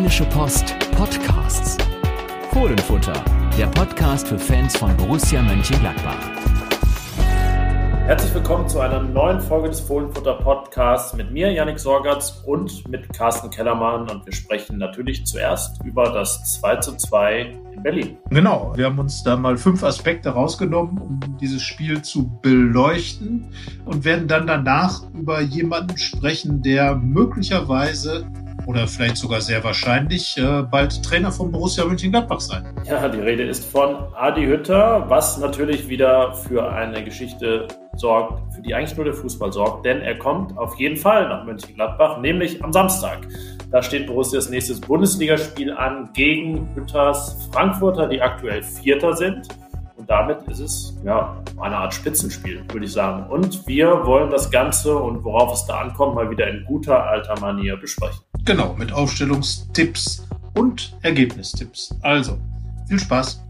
Rheinische Post Podcasts. Fohlenfutter, der Podcast für Fans von Borussia Mönchengladbach. Herzlich willkommen zu einer neuen Folge des Fohlenfutter Podcasts mit mir, Yannick Sorgatz, und mit Carsten Kellermann. Und wir sprechen natürlich zuerst über das 2 zu 2 in Berlin. Genau, wir haben uns da mal fünf Aspekte rausgenommen, um dieses Spiel zu beleuchten und werden dann danach über jemanden sprechen, der möglicherweise oder vielleicht sogar sehr wahrscheinlich äh, bald Trainer von Borussia Mönchengladbach sein. Ja, die Rede ist von Adi Hütter, was natürlich wieder für eine Geschichte sorgt, für die eigentlich nur der Fußball sorgt, denn er kommt auf jeden Fall nach Mönchengladbach, nämlich am Samstag. Da steht Borussias nächstes Bundesligaspiel an gegen Hütters Frankfurter, die aktuell Vierter sind. Und damit ist es ja eine Art Spitzenspiel, würde ich sagen. Und wir wollen das Ganze und worauf es da ankommt, mal wieder in guter alter Manier besprechen. Genau, mit Aufstellungstipps und Ergebnistipps. Also, viel Spaß.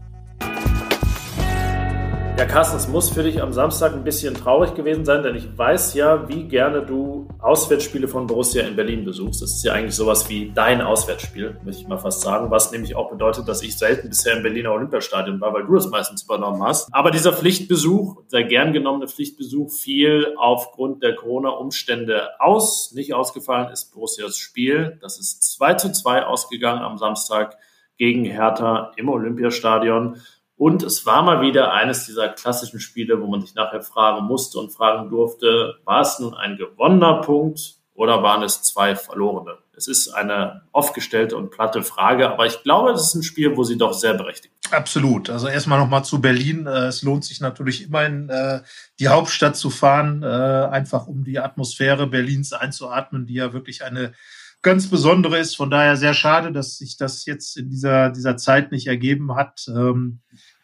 Ja, Carsten, es muss für dich am Samstag ein bisschen traurig gewesen sein, denn ich weiß ja, wie gerne du Auswärtsspiele von Borussia in Berlin besuchst. Das ist ja eigentlich sowas wie dein Auswärtsspiel, möchte ich mal fast sagen, was nämlich auch bedeutet, dass ich selten bisher im Berliner Olympiastadion war, weil du das meistens übernommen hast. Aber dieser Pflichtbesuch, der gern genommene Pflichtbesuch, fiel aufgrund der Corona-Umstände aus. Nicht ausgefallen ist Borussias Spiel. Das ist 2 zu 2 ausgegangen am Samstag gegen Hertha im Olympiastadion. Und es war mal wieder eines dieser klassischen Spiele, wo man sich nachher fragen musste und fragen durfte, war es nun ein gewonnener Punkt oder waren es zwei verlorene? Es ist eine oft gestellte und platte Frage, aber ich glaube, es ist ein Spiel, wo sie doch sehr berechtigt. Absolut. Also erstmal nochmal zu Berlin. Äh, es lohnt sich natürlich immer in äh, die Hauptstadt zu fahren, äh, einfach um die Atmosphäre Berlins einzuatmen, die ja wirklich eine ganz besondere ist. Von daher sehr schade, dass sich das jetzt in dieser, dieser Zeit nicht ergeben hat. Ähm,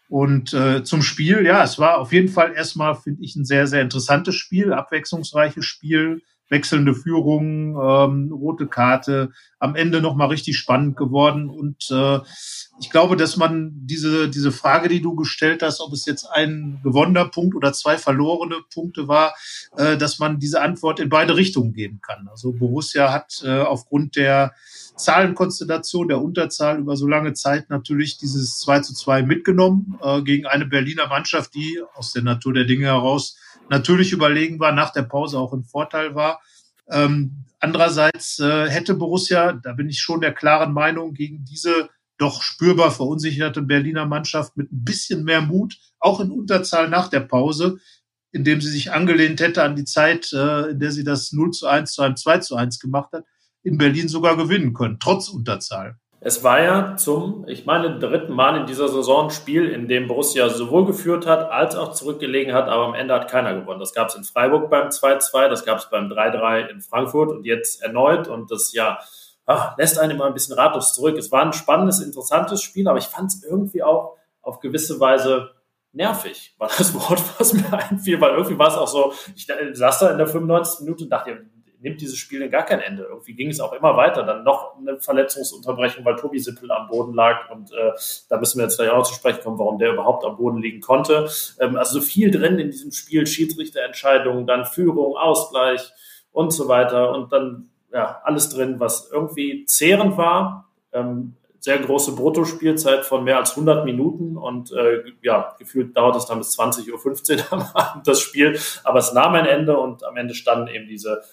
und äh, zum Spiel, ja, es war auf jeden Fall erstmal, finde ich, ein sehr, sehr interessantes Spiel, abwechslungsreiches Spiel, wechselnde Führungen, ähm, rote Karte, am Ende nochmal richtig spannend geworden. Und äh, ich glaube, dass man diese, diese Frage, die du gestellt hast, ob es jetzt ein gewonnener Punkt oder zwei verlorene Punkte war, äh, dass man diese Antwort in beide Richtungen geben kann. Also Borussia hat äh, aufgrund der Zahlenkonstellation der Unterzahl über so lange Zeit natürlich dieses 2 zu 2 mitgenommen äh, gegen eine Berliner Mannschaft, die aus der Natur der Dinge heraus natürlich überlegen war, nach der Pause auch im Vorteil war. Ähm, andererseits äh, hätte Borussia, da bin ich schon der klaren Meinung, gegen diese doch spürbar verunsicherte Berliner Mannschaft mit ein bisschen mehr Mut, auch in Unterzahl nach der Pause, indem sie sich angelehnt hätte an die Zeit, äh, in der sie das 0 zu 1 zu einem 2 zu 1 gemacht hat, in Berlin sogar gewinnen können, trotz Unterzahl. Es war ja zum, ich meine, dritten Mal in dieser Saison ein Spiel, in dem Borussia sowohl geführt hat, als auch zurückgelegen hat, aber am Ende hat keiner gewonnen. Das gab es in Freiburg beim 2-2, das gab es beim 3-3 in Frankfurt und jetzt erneut. Und das ja ach, lässt einen immer ein bisschen ratlos zurück. Es war ein spannendes, interessantes Spiel, aber ich fand es irgendwie auch auf gewisse Weise nervig, war das Wort, was mir einfiel, weil irgendwie war es auch so, ich saß da in der 95. Minute und dachte, nimmt dieses Spiel in gar kein Ende. Irgendwie ging es auch immer weiter. Dann noch eine Verletzungsunterbrechung, weil Tobi Sippel am Boden lag. Und äh, da müssen wir jetzt gleich auch zu sprechen kommen, warum der überhaupt am Boden liegen konnte. Ähm, also so viel drin in diesem Spiel, Schiedsrichterentscheidungen, dann Führung, Ausgleich und so weiter. Und dann ja, alles drin, was irgendwie zehrend war. Ähm, sehr große Bruttospielzeit von mehr als 100 Minuten und äh, ja, gefühlt dauert es dann bis 20.15 Uhr am Abend das Spiel. Aber es nahm ein Ende und am Ende standen eben diese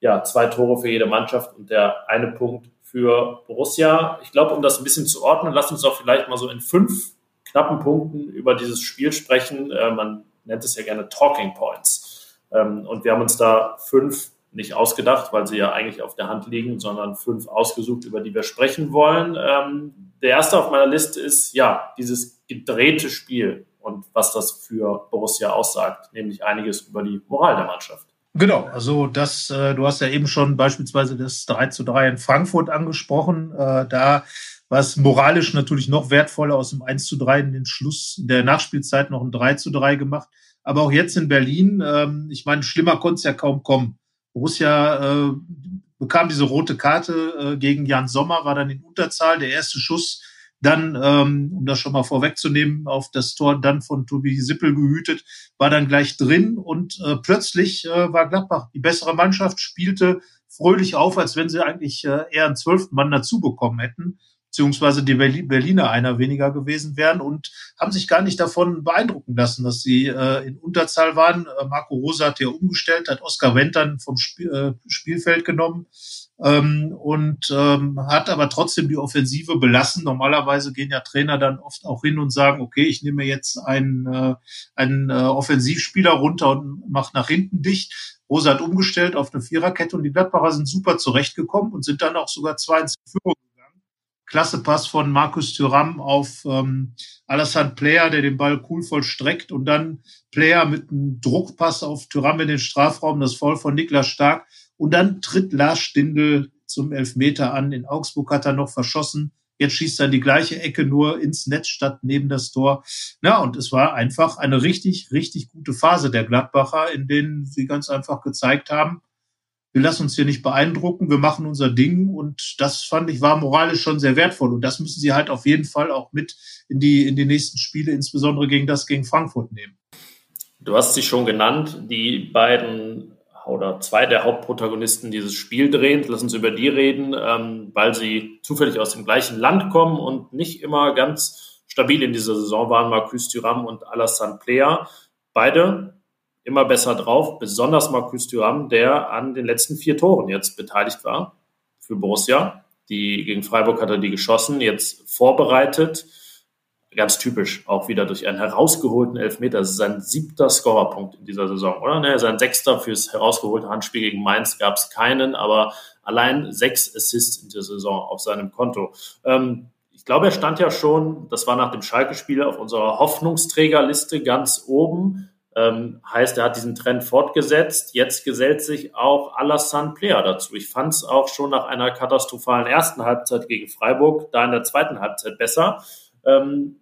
ja, zwei Tore für jede Mannschaft und der eine Punkt für Borussia. Ich glaube, um das ein bisschen zu ordnen, lass uns auch vielleicht mal so in fünf knappen Punkten über dieses Spiel sprechen. Äh, man nennt es ja gerne Talking Points. Ähm, und wir haben uns da fünf nicht ausgedacht, weil sie ja eigentlich auf der Hand liegen, sondern fünf ausgesucht, über die wir sprechen wollen. Ähm, der erste auf meiner Liste ist ja dieses gedrehte Spiel und was das für Borussia aussagt, nämlich einiges über die Moral der Mannschaft. Genau, also das, äh, du hast ja eben schon beispielsweise das 3 zu 3 in Frankfurt angesprochen. Äh, da war es moralisch natürlich noch wertvoller, aus dem 1 zu 3 in den Schluss der Nachspielzeit noch ein 3 zu 3 gemacht. Aber auch jetzt in Berlin, ähm, ich meine, schlimmer konnte es ja kaum kommen. Borussia äh, bekam diese rote Karte äh, gegen Jan Sommer, war dann in Unterzahl. Der erste Schuss dann, ähm, um das schon mal vorwegzunehmen, auf das Tor dann von Tobi Sippel gehütet, war dann gleich drin und äh, plötzlich äh, war Gladbach die bessere Mannschaft, spielte fröhlich auf, als wenn sie eigentlich äh, eher einen zwölften Mann dazu bekommen hätten beziehungsweise die Berliner einer weniger gewesen wären und haben sich gar nicht davon beeindrucken lassen, dass sie äh, in Unterzahl waren. Äh, Marco Rosa hat ja umgestellt, hat Oskar Wendt dann vom Spiel, äh, Spielfeld genommen ähm, und ähm, hat aber trotzdem die Offensive belassen. Normalerweise gehen ja Trainer dann oft auch hin und sagen, okay, ich nehme jetzt einen, äh, einen äh, Offensivspieler runter und mache nach hinten dicht. Rosa hat umgestellt auf eine Viererkette und die Gladbacher sind super zurechtgekommen und sind dann auch sogar zwei ins Führung klasse Pass von Markus Thüram auf ähm, Alassane Player, der den Ball cool vollstreckt und dann Player mit einem Druckpass auf Thüram in den Strafraum, das Voll von Niklas Stark und dann tritt Lars Stindl zum Elfmeter an. In Augsburg hat er noch verschossen. Jetzt schießt er die gleiche Ecke nur ins Netz statt neben das Tor. Ja, und es war einfach eine richtig, richtig gute Phase der Gladbacher, in denen sie ganz einfach gezeigt haben, wir lassen uns hier nicht beeindrucken, wir machen unser Ding und das fand ich war moralisch schon sehr wertvoll und das müssen sie halt auf jeden Fall auch mit in die in die nächsten Spiele, insbesondere gegen das gegen Frankfurt nehmen. Du hast sie schon genannt, die beiden oder zwei der Hauptprotagonisten dieses Spiel drehen. Lass uns über die reden, ähm, weil sie zufällig aus dem gleichen Land kommen und nicht immer ganz stabil in dieser Saison waren. Marcus Thuram und Alassane Player. Beide immer besser drauf, besonders Marcus Thuram, der an den letzten vier Toren jetzt beteiligt war für Borussia. Die gegen Freiburg hat er die geschossen, jetzt vorbereitet. Ganz typisch, auch wieder durch einen herausgeholten Elfmeter. Das ist sein siebter Scorerpunkt in dieser Saison, oder? Ne, sein sechster fürs herausgeholte Handspiel gegen Mainz gab es keinen, aber allein sechs Assists in der Saison auf seinem Konto. Ähm, ich glaube, er stand ja schon, das war nach dem Schalke-Spiel auf unserer Hoffnungsträgerliste ganz oben. Ähm, heißt, er hat diesen Trend fortgesetzt. Jetzt gesellt sich auch Alassane Player dazu. Ich fand es auch schon nach einer katastrophalen ersten Halbzeit gegen Freiburg, da in der zweiten Halbzeit besser. Ähm,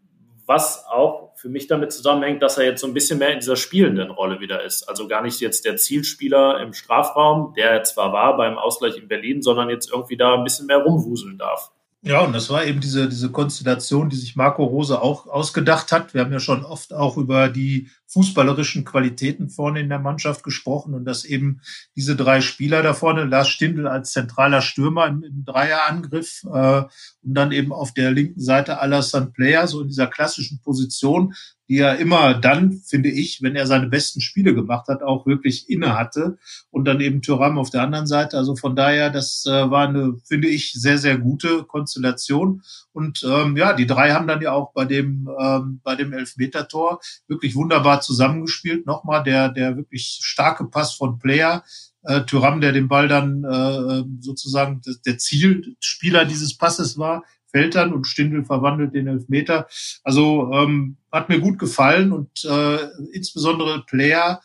was auch für mich damit zusammenhängt, dass er jetzt so ein bisschen mehr in dieser spielenden Rolle wieder ist. Also gar nicht jetzt der Zielspieler im Strafraum, der er zwar war beim Ausgleich in Berlin, sondern jetzt irgendwie da ein bisschen mehr rumwuseln darf. Ja, und das war eben diese, diese Konstellation, die sich Marco Rose auch ausgedacht hat. Wir haben ja schon oft auch über die fußballerischen Qualitäten vorne in der Mannschaft gesprochen und dass eben diese drei Spieler da vorne, Lars Stindl als zentraler Stürmer im, im Dreierangriff äh, und dann eben auf der linken Seite Alassane Player, so in dieser klassischen Position, die er immer dann, finde ich, wenn er seine besten Spiele gemacht hat, auch wirklich inne hatte. Und dann eben Thuram auf der anderen Seite. Also von daher, das äh, war eine, finde ich, sehr, sehr gute Konstellation. Und ähm, ja, die drei haben dann ja auch bei dem, ähm, bei dem Elfmeter-Tor wirklich wunderbar zusammengespielt. Nochmal der, der wirklich starke Pass von Player. Äh, Thuram, der den Ball dann äh, sozusagen der Zielspieler dieses Passes war, fällt dann und Stindl verwandelt den Elfmeter. Also ähm, hat mir gut gefallen und äh, insbesondere Player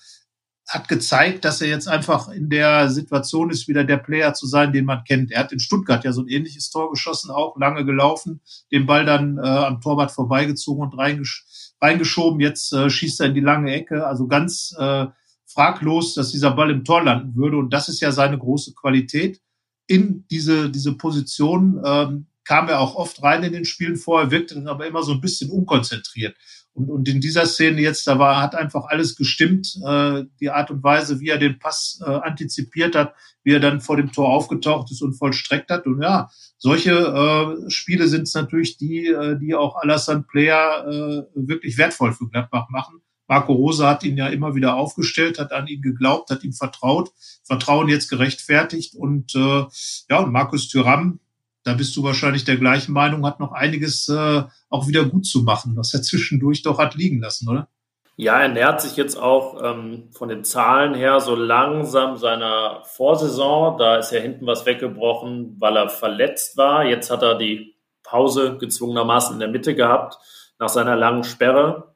hat gezeigt, dass er jetzt einfach in der Situation ist, wieder der Player zu sein, den man kennt. Er hat in Stuttgart ja so ein ähnliches Tor geschossen, auch lange gelaufen, den Ball dann äh, am Torwart vorbeigezogen und reingesch reingeschoben. Jetzt äh, schießt er in die lange Ecke. Also ganz äh, fraglos, dass dieser Ball im Tor landen würde. Und das ist ja seine große Qualität in diese, diese Position. Ähm, kam er auch oft rein in den Spielen vorher, wirkte dann aber immer so ein bisschen unkonzentriert. Und, und in dieser Szene jetzt, da war, hat einfach alles gestimmt. Äh, die Art und Weise, wie er den Pass äh, antizipiert hat, wie er dann vor dem Tor aufgetaucht ist und vollstreckt hat. Und ja, solche äh, Spiele sind es natürlich die, äh, die auch Alassane Player äh, wirklich wertvoll für Gladbach machen. Marco Rose hat ihn ja immer wieder aufgestellt, hat an ihn geglaubt, hat ihm vertraut, Vertrauen jetzt gerechtfertigt und äh, ja, und Markus Thüram, da bist du wahrscheinlich der gleichen Meinung, hat noch einiges äh, auch wieder gut zu machen, was er zwischendurch doch hat liegen lassen, oder? Ja, er nähert sich jetzt auch ähm, von den Zahlen her so langsam seiner Vorsaison. Da ist ja hinten was weggebrochen, weil er verletzt war. Jetzt hat er die Pause gezwungenermaßen in der Mitte gehabt nach seiner langen Sperre.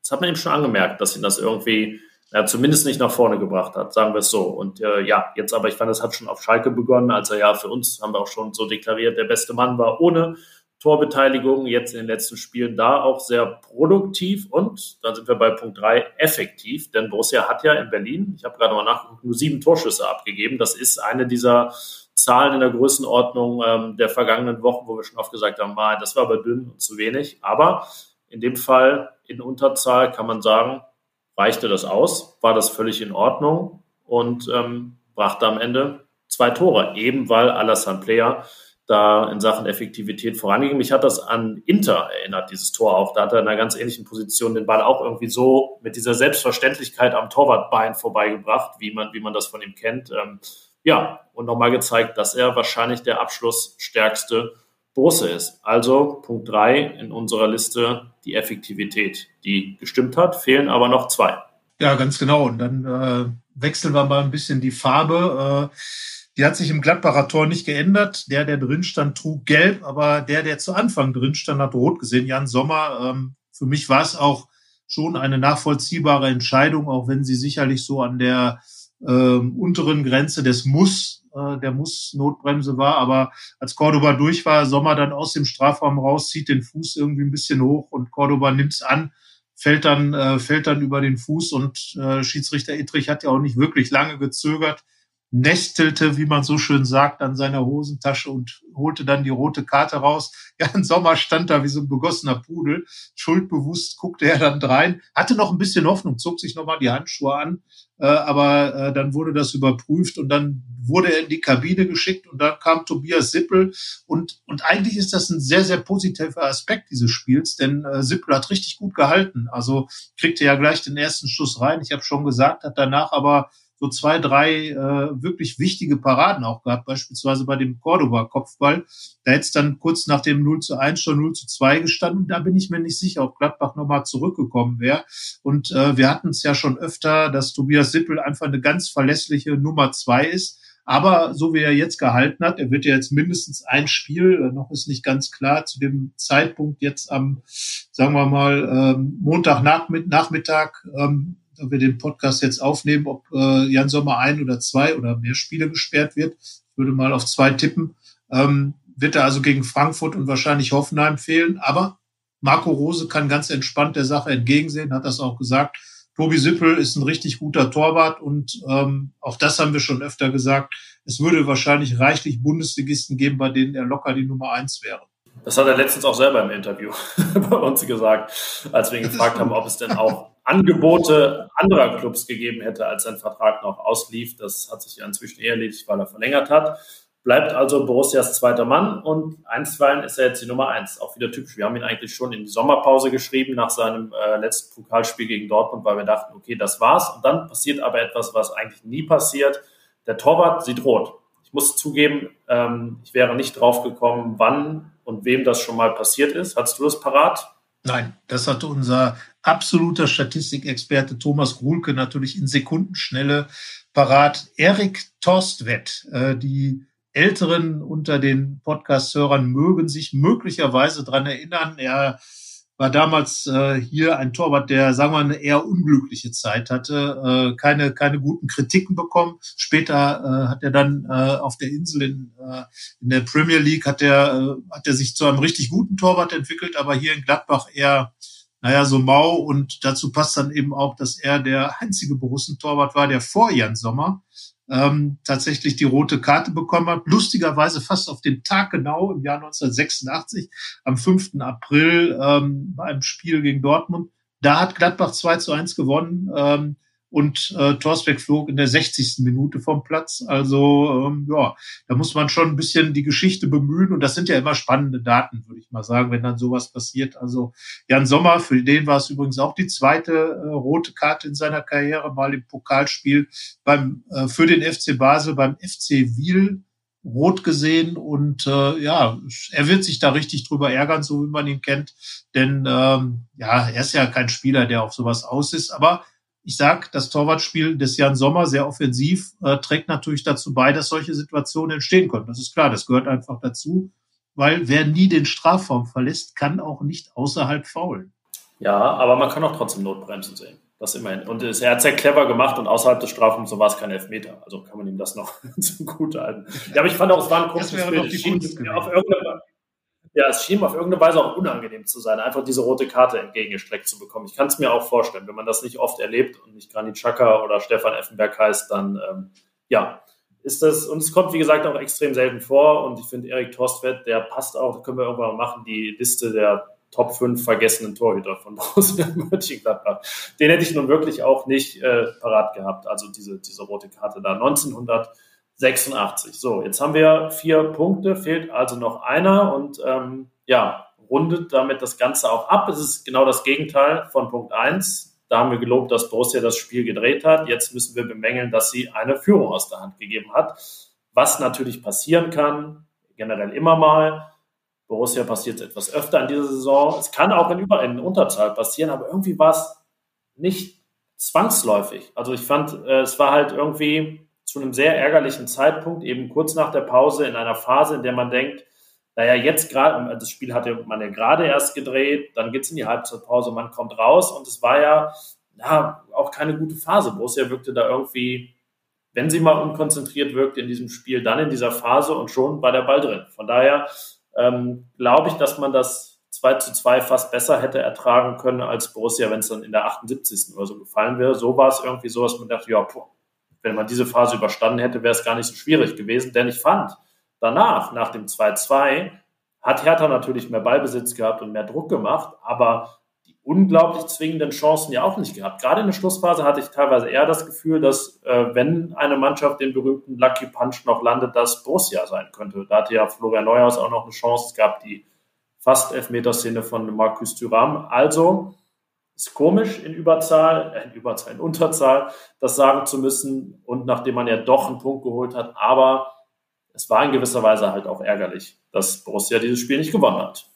Das hat man ihm schon angemerkt, dass ihn das irgendwie ja, zumindest nicht nach vorne gebracht hat, sagen wir es so. Und äh, ja, jetzt aber, ich fand, es hat schon auf Schalke begonnen, als er ja für uns, haben wir auch schon so deklariert, der beste Mann war ohne Torbeteiligung, jetzt in den letzten Spielen da auch sehr produktiv und dann sind wir bei Punkt drei effektiv, denn Borussia hat ja in Berlin, ich habe gerade mal nachgeguckt, nur sieben Torschüsse abgegeben. Das ist eine dieser Zahlen in der Größenordnung ähm, der vergangenen Wochen, wo wir schon oft gesagt haben, ah, das war aber dünn und zu wenig. Aber in dem Fall in Unterzahl kann man sagen, reichte das aus, war das völlig in Ordnung und ähm, brachte am Ende zwei Tore, eben weil Alassane Player da in Sachen Effektivität voranging. Mich hat das an Inter erinnert, dieses Tor auch. Da hat er in einer ganz ähnlichen Position den Ball auch irgendwie so mit dieser Selbstverständlichkeit am Torwartbein vorbeigebracht, wie man, wie man das von ihm kennt. Ähm, ja, und nochmal gezeigt, dass er wahrscheinlich der abschlussstärkste Bosse ist. Also Punkt drei in unserer Liste die Effektivität, die gestimmt hat, fehlen aber noch zwei. Ja, ganz genau. Und dann äh, wechseln wir mal ein bisschen die Farbe. Äh, die hat sich im Gladbacher Tor nicht geändert. Der, der drin stand, trug gelb, aber der, der zu Anfang drin stand, hat rot gesehen. Jan Sommer, ähm, für mich war es auch schon eine nachvollziehbare Entscheidung, auch wenn sie sicherlich so an der ähm, unteren Grenze des Muss, äh, der Muss-Notbremse war. Aber als Cordoba durch war, Sommer dann aus dem Strafraum raus, zieht den Fuß irgendwie ein bisschen hoch und Cordoba nimmt's an, fällt dann, äh, fällt dann über den Fuß und äh, Schiedsrichter Ittrich hat ja auch nicht wirklich lange gezögert nestelte, wie man so schön sagt, an seiner Hosentasche und holte dann die rote Karte raus. Ja, im Sommer stand da wie so ein begossener Pudel. Schuldbewusst guckte er dann drein, hatte noch ein bisschen Hoffnung, zog sich nochmal die Handschuhe an, äh, aber äh, dann wurde das überprüft und dann wurde er in die Kabine geschickt und dann kam Tobias Sippel und, und eigentlich ist das ein sehr, sehr positiver Aspekt dieses Spiels, denn äh, Sippel hat richtig gut gehalten. Also kriegte ja gleich den ersten Schuss rein. Ich habe schon gesagt, hat danach aber so zwei, drei äh, wirklich wichtige Paraden auch gehabt, beispielsweise bei dem Cordoba-Kopfball. Da hätte es dann kurz nach dem 0 zu 1 schon 0 zu 2 gestanden. Da bin ich mir nicht sicher, ob Gladbach nochmal zurückgekommen wäre. Und äh, wir hatten es ja schon öfter, dass Tobias Sippel einfach eine ganz verlässliche Nummer zwei ist. Aber so wie er jetzt gehalten hat, er wird ja jetzt mindestens ein Spiel, äh, noch ist nicht ganz klar, zu dem Zeitpunkt jetzt am, sagen wir mal, ähm, Montagnachmittag ähm, da wir den Podcast jetzt aufnehmen, ob äh, Jan Sommer ein oder zwei oder mehr Spiele gesperrt wird. Ich würde mal auf zwei tippen. Ähm, wird er also gegen Frankfurt und wahrscheinlich Hoffenheim fehlen. Aber Marco Rose kann ganz entspannt der Sache entgegensehen, hat das auch gesagt. Tobi Sippel ist ein richtig guter Torwart und ähm, auch das haben wir schon öfter gesagt. Es würde wahrscheinlich reichlich Bundesligisten geben, bei denen er locker die Nummer eins wäre. Das hat er letztens auch selber im Interview bei uns gesagt, als wir ihn gefragt haben, ob es denn auch Angebote anderer Clubs gegeben hätte, als sein Vertrag noch auslief. Das hat sich ja inzwischen eher erledigt, weil er verlängert hat. Bleibt also Borussias zweiter Mann und einstweilen ist er jetzt die Nummer eins. Auch wieder typisch. Wir haben ihn eigentlich schon in die Sommerpause geschrieben nach seinem äh, letzten Pokalspiel gegen Dortmund, weil wir dachten, okay, das war's. Und dann passiert aber etwas, was eigentlich nie passiert. Der Torwart sieht rot. Ich muss zugeben, ähm, ich wäre nicht drauf gekommen, wann und wem das schon mal passiert ist. Hast du das parat? Nein, das hat unser absoluter Statistikexperte Thomas Gruhlke natürlich in Sekundenschnelle parat. Erik Torstwett, äh, die Älteren unter den Podcast-Hörern mögen sich möglicherweise dran erinnern. Er war damals äh, hier ein Torwart, der, sagen wir, eine eher unglückliche Zeit hatte, äh, keine, keine guten Kritiken bekommen. Später äh, hat er dann äh, auf der Insel in, äh, in der Premier League hat er, äh, hat er sich zu einem richtig guten Torwart entwickelt, aber hier in Gladbach eher naja, so mau und dazu passt dann eben auch, dass er der einzige Borussen-Torwart war, der vor Jan Sommer ähm, tatsächlich die rote Karte bekommen hat. Lustigerweise fast auf den Tag genau im Jahr 1986, am 5. April ähm, bei einem Spiel gegen Dortmund. Da hat Gladbach 2 zu 1 gewonnen. Ähm, und äh, Torsbeck flog in der 60. Minute vom Platz. Also ähm, ja, da muss man schon ein bisschen die Geschichte bemühen und das sind ja immer spannende Daten, würde ich mal sagen, wenn dann sowas passiert. Also Jan Sommer, für den war es übrigens auch die zweite äh, rote Karte in seiner Karriere, mal im Pokalspiel beim äh, für den FC Basel beim FC Wiel rot gesehen und äh, ja, er wird sich da richtig drüber ärgern, so wie man ihn kennt, denn ähm, ja, er ist ja kein Spieler, der auf sowas aus ist, aber ich sag, das Torwartspiel des Jan Sommer sehr offensiv äh, trägt natürlich dazu bei, dass solche Situationen entstehen können. Das ist klar, das gehört einfach dazu, weil wer nie den Strafraum verlässt, kann auch nicht außerhalb faulen. Ja, aber man kann auch trotzdem Notbremsen sehen. Das immerhin. Und er hat sehr clever gemacht und außerhalb des Strafraums so war es kein Elfmeter. Also kann man ihm das noch zugute halten. Ja, aber ich fand auch, es war ein komisches Bild. Auf irgendeine, ja, es schien auf irgendeine Weise auch unangenehm zu sein, einfach diese rote Karte entgegengestreckt zu bekommen. Ich kann es mir auch vorstellen, wenn man das nicht oft erlebt und nicht Granit Xhaka oder Stefan Effenberg heißt, dann ähm, ja, ist das, und es kommt wie gesagt auch extrem selten vor und ich finde Erik Torstvedt, der passt auch, können wir irgendwann mal machen, die Liste der Top 5 vergessenen Torhüter von Borussia Mönchengladbach. Den hätte ich nun wirklich auch nicht äh, parat gehabt, also diese, diese rote Karte da. 1900 86. So, jetzt haben wir vier Punkte, fehlt also noch einer und ähm, ja, rundet damit das Ganze auch ab. Es ist genau das Gegenteil von Punkt 1. Da haben wir gelobt, dass Borussia das Spiel gedreht hat. Jetzt müssen wir bemängeln, dass sie eine Führung aus der Hand gegeben hat. Was natürlich passieren kann, generell immer mal. Borussia passiert etwas öfter in dieser Saison. Es kann auch in, Über in Unterzahl passieren, aber irgendwie war es nicht zwangsläufig. Also ich fand, äh, es war halt irgendwie zu einem sehr ärgerlichen Zeitpunkt, eben kurz nach der Pause, in einer Phase, in der man denkt, naja, jetzt gerade, das Spiel hatte man ja gerade erst gedreht, dann geht's in die Halbzeitpause, man kommt raus und es war ja, ja auch keine gute Phase. Borussia wirkte da irgendwie, wenn sie mal unkonzentriert wirkte in diesem Spiel, dann in dieser Phase und schon war der Ball drin. Von daher ähm, glaube ich, dass man das 2 zu 2 fast besser hätte ertragen können als Borussia, wenn es dann in der 78. oder so gefallen wäre. So war es irgendwie so, dass man dachte, ja, boah, wenn man diese Phase überstanden hätte, wäre es gar nicht so schwierig gewesen, denn ich fand, danach, nach dem 2-2, hat Hertha natürlich mehr Ballbesitz gehabt und mehr Druck gemacht, aber die unglaublich zwingenden Chancen ja auch nicht gehabt. Gerade in der Schlussphase hatte ich teilweise eher das Gefühl, dass äh, wenn eine Mannschaft den berühmten Lucky Punch noch landet, das Borussia sein könnte. Da hatte ja Florian Neuhaus auch noch eine Chance. Es gab die fast Elfmeterszene von Markus Thuram. Also ist komisch in Überzahl, äh, in Überzahl, in Unterzahl, das sagen zu müssen und nachdem man ja doch einen Punkt geholt hat, aber es war in gewisser Weise halt auch ärgerlich, dass Borussia dieses Spiel nicht gewonnen hat.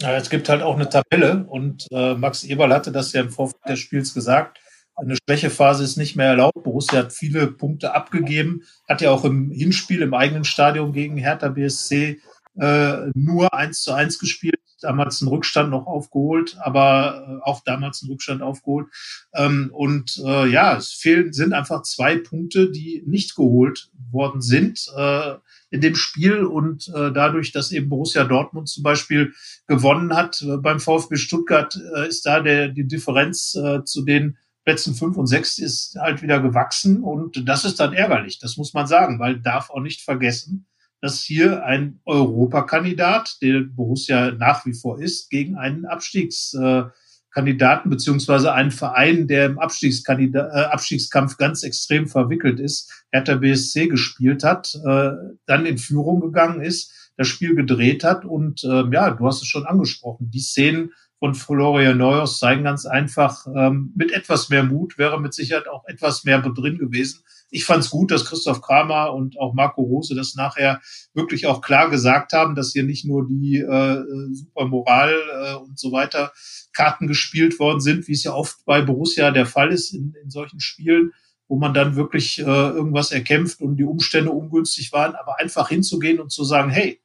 Ja, es gibt halt auch eine Tabelle und äh, Max Eberl hatte das ja im Vorfeld des Spiels gesagt. Eine Schwächephase ist nicht mehr erlaubt. Borussia hat viele Punkte abgegeben, hat ja auch im Hinspiel im eigenen Stadion gegen Hertha BSC äh, nur eins zu eins gespielt, damals einen Rückstand noch aufgeholt, aber äh, auch damals einen Rückstand aufgeholt. Ähm, und äh, ja, es fehlen, sind einfach zwei Punkte, die nicht geholt worden sind. Äh, in dem Spiel und dadurch, dass eben Borussia Dortmund zum Beispiel gewonnen hat beim VfB Stuttgart, ist da der, die Differenz zu den Plätzen fünf und sechs ist halt wieder gewachsen und das ist dann ärgerlich, das muss man sagen, weil darf auch nicht vergessen, dass hier ein Europakandidat, der Borussia nach wie vor ist, gegen einen Abstiegs äh, Kandidaten beziehungsweise einen Verein, der im Abstiegskandidat, äh, Abstiegskampf ganz extrem verwickelt ist, Hertha BSC gespielt hat, äh, dann in Führung gegangen ist, das Spiel gedreht hat und äh, ja, du hast es schon angesprochen, die Szenen von Florian Neuhaus zeigen ganz einfach, ähm, mit etwas mehr Mut wäre mit Sicherheit auch etwas mehr drin gewesen. Ich fand es gut, dass Christoph Kramer und auch Marco Rose das nachher wirklich auch klar gesagt haben, dass hier nicht nur die äh, super Moral äh, und so weiter Karten gespielt worden sind, wie es ja oft bei Borussia der Fall ist in, in solchen Spielen, wo man dann wirklich äh, irgendwas erkämpft und die Umstände ungünstig waren, aber einfach hinzugehen und zu sagen, hey,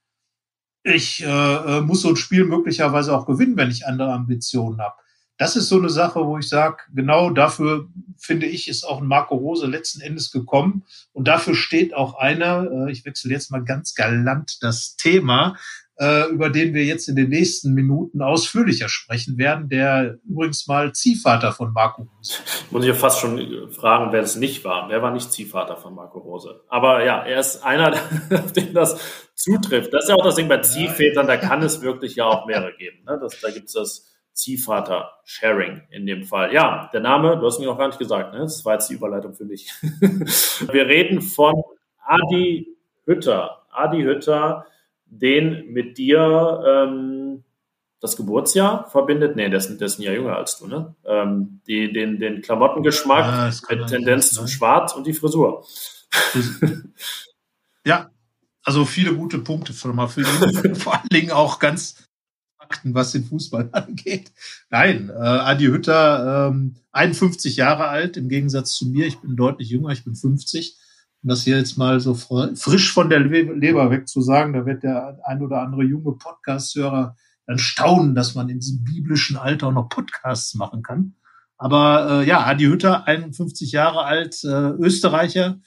ich äh, äh muss so ein Spiel möglicherweise auch gewinnen, wenn ich andere Ambitionen habe das ist so eine Sache, wo ich sage, genau dafür finde ich, ist auch ein Marco Rose letzten Endes gekommen. Und dafür steht auch einer, äh, ich wechsle jetzt mal ganz galant das Thema, äh, über den wir jetzt in den nächsten Minuten ausführlicher sprechen werden, der übrigens mal Ziehvater von Marco Rose. Muss ich ja fast schon fragen, wer das nicht war. Wer war nicht Ziehvater von Marco Rose? Aber ja, er ist einer, auf den das zutrifft. Das ist ja auch das Ding bei Ziehvätern, da kann es wirklich ja auch mehrere geben. Ne? Das, da gibt es das Ziehvater Sharing in dem Fall. Ja, der Name, du hast mir noch gar nicht gesagt, ne? das war jetzt die Überleitung für mich. Wir reden von Adi Hütter. Adi Hütter, den mit dir ähm, das Geburtsjahr verbindet. Nee, der ist, der ist ein Jahr jünger als du, ne? Ähm, die, den, den Klamottengeschmack ja, mit Tendenz zum Schwarz und die Frisur. ja, also viele gute Punkte für, für ihn. Vor allen Dingen auch ganz Fakten, was den Fußball angeht. Nein, äh, Adi Hütter, ähm, 51 Jahre alt, im Gegensatz zu mir. Ich bin deutlich jünger, ich bin 50. Um das hier jetzt mal so frisch von der Leber weg zu sagen, da wird der ein oder andere junge Podcast-Hörer dann staunen, dass man in diesem biblischen Alter auch noch Podcasts machen kann. Aber äh, ja, Adi Hütter, 51 Jahre alt, äh, Österreicher,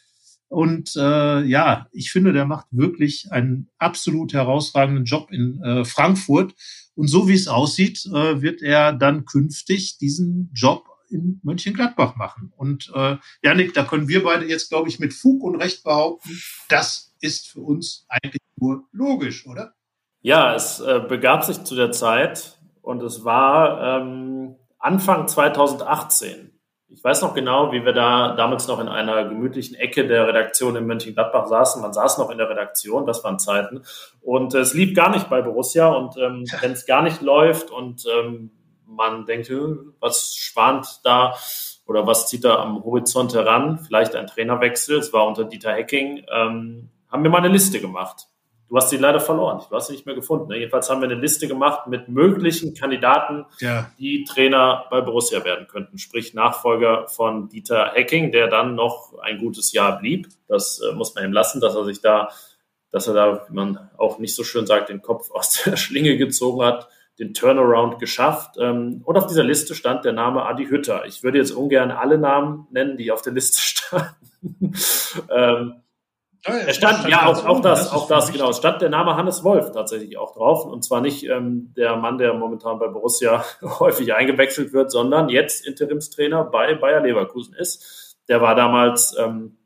und äh, ja, ich finde, der macht wirklich einen absolut herausragenden Job in äh, Frankfurt. Und so wie es aussieht, äh, wird er dann künftig diesen Job in Mönchengladbach machen. Und äh, Janik, da können wir beide jetzt, glaube ich, mit Fug und Recht behaupten, das ist für uns eigentlich nur logisch, oder? Ja, es äh, begab sich zu der Zeit und es war ähm, Anfang 2018 Ich weiß noch genau, wie wir da damals noch in einer gemütlichen Ecke der Redaktion in Mönchengladbach saßen. Man saß noch in der Redaktion, das waren Zeiten. Und es lief gar nicht bei Borussia. Und ähm, wenn es gar nicht läuft und ähm, man denkt, was schwant da oder was zieht da am Horizont heran? Vielleicht ein Trainerwechsel. Es war unter Dieter Hecking. Ähm, haben wir mal eine Liste gemacht. Du hast sie leider verloren. Du hast sie nicht mehr gefunden. Ne? Jedenfalls haben wir eine Liste gemacht mit möglichen Kandidaten, ja. die Trainer bei Borussia werden könnten. Sprich Nachfolger von Dieter Hecking, der dann noch ein gutes Jahr blieb. Das äh, muss man ihm lassen, dass er sich da, dass er da, wie man auch nicht so schön sagt, den Kopf aus der Schlinge gezogen hat den Turnaround geschafft. Ähm, und auf dieser Liste stand der Name Adi Hütter. Ich würde jetzt ungern alle Namen nennen, die auf der Liste standen. ähm, ja, er stand, ja, auch, auch das, das auch das, genau. Es stand der Name Hannes Wolf tatsächlich auch drauf. Und zwar nicht ähm, der Mann, der momentan bei Borussia häufig eingewechselt wird, sondern jetzt Interimstrainer bei Bayer Leverkusen ist. Der war damals, ähm,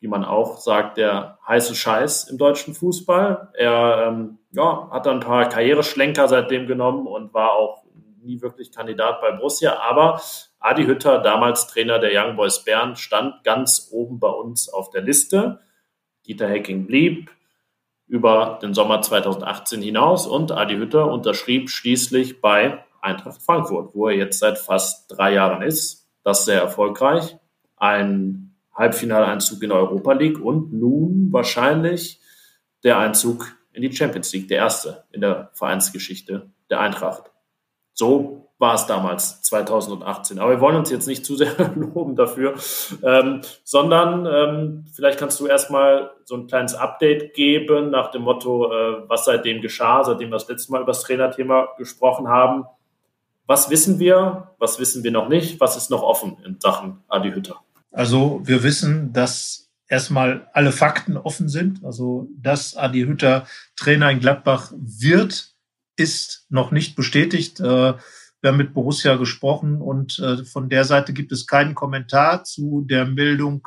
wie man auch sagt, der heiße Scheiß im deutschen Fußball. Er ähm, ja, hat dann ein paar Karriereschlenker seitdem genommen und war auch nie wirklich Kandidat bei Borussia. Aber Adi Hütter, damals Trainer der Young Boys Bern, stand ganz oben bei uns auf der Liste. Dieter Hecking blieb über den Sommer 2018 hinaus und Adi Hütter unterschrieb schließlich bei Eintracht Frankfurt, wo er jetzt seit fast drei Jahren ist. Das sehr erfolgreich. Ein Halbfinaleinzug in Europa League und nun wahrscheinlich der Einzug in die Champions League, der erste in der Vereinsgeschichte der Eintracht. So war es damals, 2018. Aber wir wollen uns jetzt nicht zu sehr loben dafür, ähm, sondern ähm, vielleicht kannst du erstmal so ein kleines Update geben nach dem Motto, äh, was seitdem geschah, seitdem wir das letzte Mal über das Trainerthema gesprochen haben. Was wissen wir, was wissen wir noch nicht, was ist noch offen in Sachen Adi Hütter? Also wir wissen, dass erstmal alle Fakten offen sind. Also dass Adi Hütter Trainer in Gladbach wird, ist noch nicht bestätigt. Äh, wir haben mit Borussia gesprochen und äh, von der Seite gibt es keinen Kommentar zu der Meldung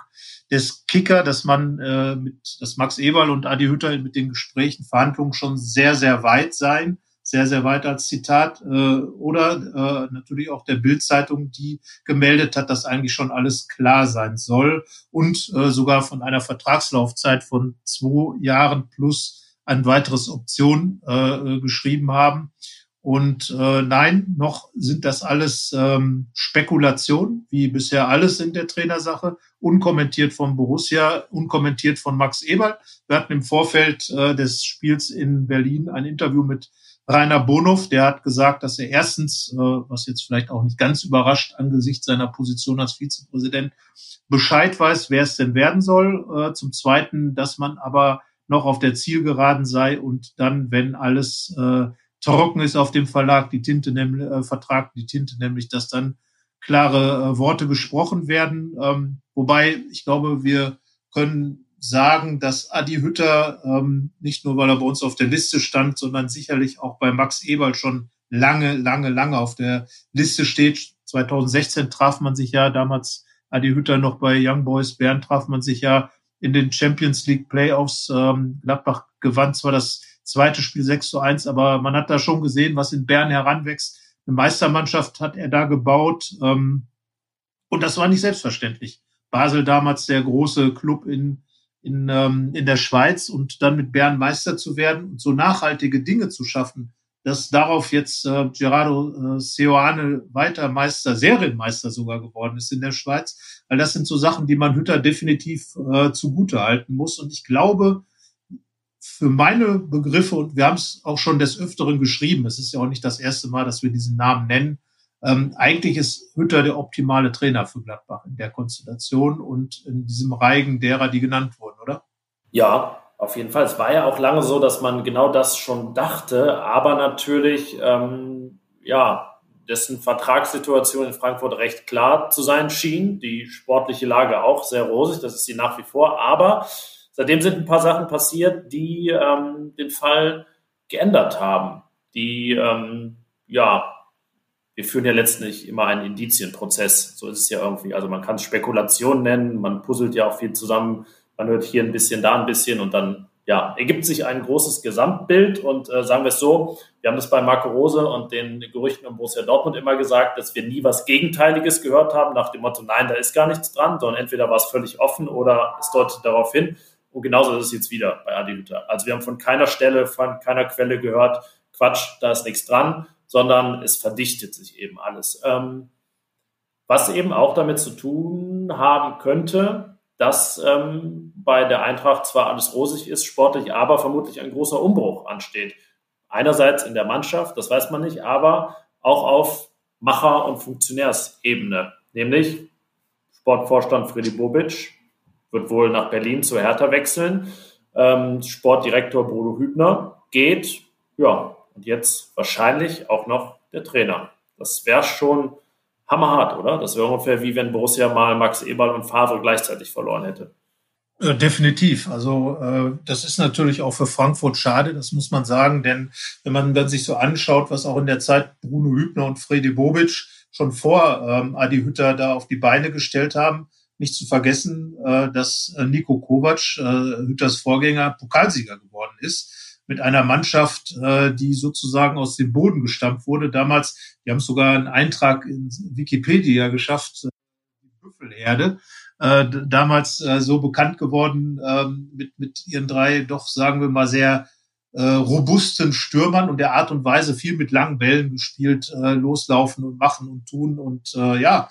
des Kicker, dass man äh, mit, dass Max Eberl und Adi Hütter mit den Gesprächen, Verhandlungen schon sehr, sehr weit seien. Sehr, sehr weit als Zitat. Äh, oder äh, natürlich auch der Bildzeitung, die gemeldet hat, dass eigentlich schon alles klar sein soll und äh, sogar von einer Vertragslaufzeit von zwei Jahren plus ein weiteres Option äh, geschrieben haben. Und äh, nein, noch sind das alles ähm, Spekulationen, wie bisher alles in der Trainersache, unkommentiert von Borussia, unkommentiert von Max Eberl. Wir hatten im Vorfeld äh, des Spiels in Berlin ein Interview mit Rainer Bonhoff, der hat gesagt, dass er erstens, äh, was jetzt vielleicht auch nicht ganz überrascht angesichts seiner Position als Vizepräsident, Bescheid weiß, wer es denn werden soll. Äh, zum Zweiten, dass man aber noch auf der Zielgeraden sei und dann, wenn alles äh, trocken ist auf dem Verlag, die Tinte nämlich, äh, Vertrag, die Tinte nämlich, dass dann klare äh, Worte gesprochen werden. Ähm, wobei ich glaube, wir können sagen, dass Adi Hütter ähm, nicht nur, weil er bei uns auf der Liste stand, sondern sicherlich auch bei Max Eberl schon lange, lange, lange auf der Liste steht. 2016 traf man sich ja damals Adi Hütter noch bei Young Boys Bern traf man sich ja in den Champions League Playoffs. Ähm, Gladbach gewann zwar das zweite Spiel 6 zu 1, aber man hat da schon gesehen, was in Bern heranwächst. Eine Meistermannschaft hat er da gebaut. Ähm, und das war nicht selbstverständlich. Basel damals der große Club in, in, ähm, in der Schweiz und dann mit Bern Meister zu werden und so nachhaltige Dinge zu schaffen, dass darauf jetzt äh, Gerardo äh, Seoane weiter Meister, Serienmeister sogar geworden ist in der Schweiz. Weil das sind so Sachen, die man Hütter definitiv äh, zugute halten muss. Und ich glaube, für meine Begriffe, und wir haben es auch schon des Öfteren geschrieben, es ist ja auch nicht das erste Mal, dass wir diesen Namen nennen, ähm, eigentlich ist Hütter der optimale Trainer für Gladbach in der Konstellation und in diesem Reigen derer, die genannt wurden, oder? Ja, auf jeden Fall. Es war ja auch lange so, dass man genau das schon dachte, aber natürlich, ähm, ja, dessen Vertragssituation in Frankfurt recht klar zu sein schien. Die sportliche Lage auch sehr rosig, das ist sie nach wie vor, aber Seitdem sind ein paar Sachen passiert, die ähm, den Fall geändert haben. Die, ähm, ja, wir führen ja letztlich immer einen Indizienprozess. So ist es ja irgendwie. Also man kann es Spekulation nennen, man puzzelt ja auch viel zusammen. Man hört hier ein bisschen, da ein bisschen und dann ja, ergibt sich ein großes Gesamtbild und äh, sagen wir es so, wir haben das bei Marco Rose und den Gerüchten um Borussia Dortmund immer gesagt, dass wir nie was Gegenteiliges gehört haben, nach dem Motto, nein, da ist gar nichts dran, sondern entweder war es völlig offen oder es deutet darauf hin. Und genauso ist es jetzt wieder bei Adi Hütter. Also wir haben von keiner Stelle, von keiner Quelle gehört, Quatsch, da ist nichts dran, sondern es verdichtet sich eben alles. Ähm, was eben auch damit zu tun haben könnte, dass ähm, bei der Eintracht zwar alles rosig ist, sportlich, aber vermutlich ein großer Umbruch ansteht. Einerseits in der Mannschaft, das weiß man nicht, aber auch auf Macher- und Funktionärsebene. Nämlich Sportvorstand Freddy Bobic wird wohl nach Berlin zu Hertha wechseln. Ähm, Sportdirektor Bruno Hübner geht. Ja, und jetzt wahrscheinlich auch noch der Trainer. Das wäre schon hammerhart, oder? Das wäre ungefähr wie wenn Borussia mal Max Eberl und Favre gleichzeitig verloren hätte. Definitiv. Also äh, das ist natürlich auch für Frankfurt schade, das muss man sagen, denn wenn man dann sich so anschaut, was auch in der Zeit Bruno Hübner und Fredi Bobic schon vor ähm, Adi Hütter da auf die Beine gestellt haben, nicht zu vergessen, äh, dass äh, Nico Kovac, äh, Hütters Vorgänger, Pokalsieger geworden ist mit einer Mannschaft, äh, die sozusagen aus dem Boden gestampft wurde. Damals, die haben sogar einen Eintrag in Wikipedia geschafft, äh, die Büffelherde. Äh, damals äh, so bekannt geworden äh, mit, mit ihren drei doch, sagen wir mal, sehr äh, robusten Stürmern und der Art und Weise viel mit langen Bällen gespielt, äh, loslaufen und machen und tun. Und äh, ja,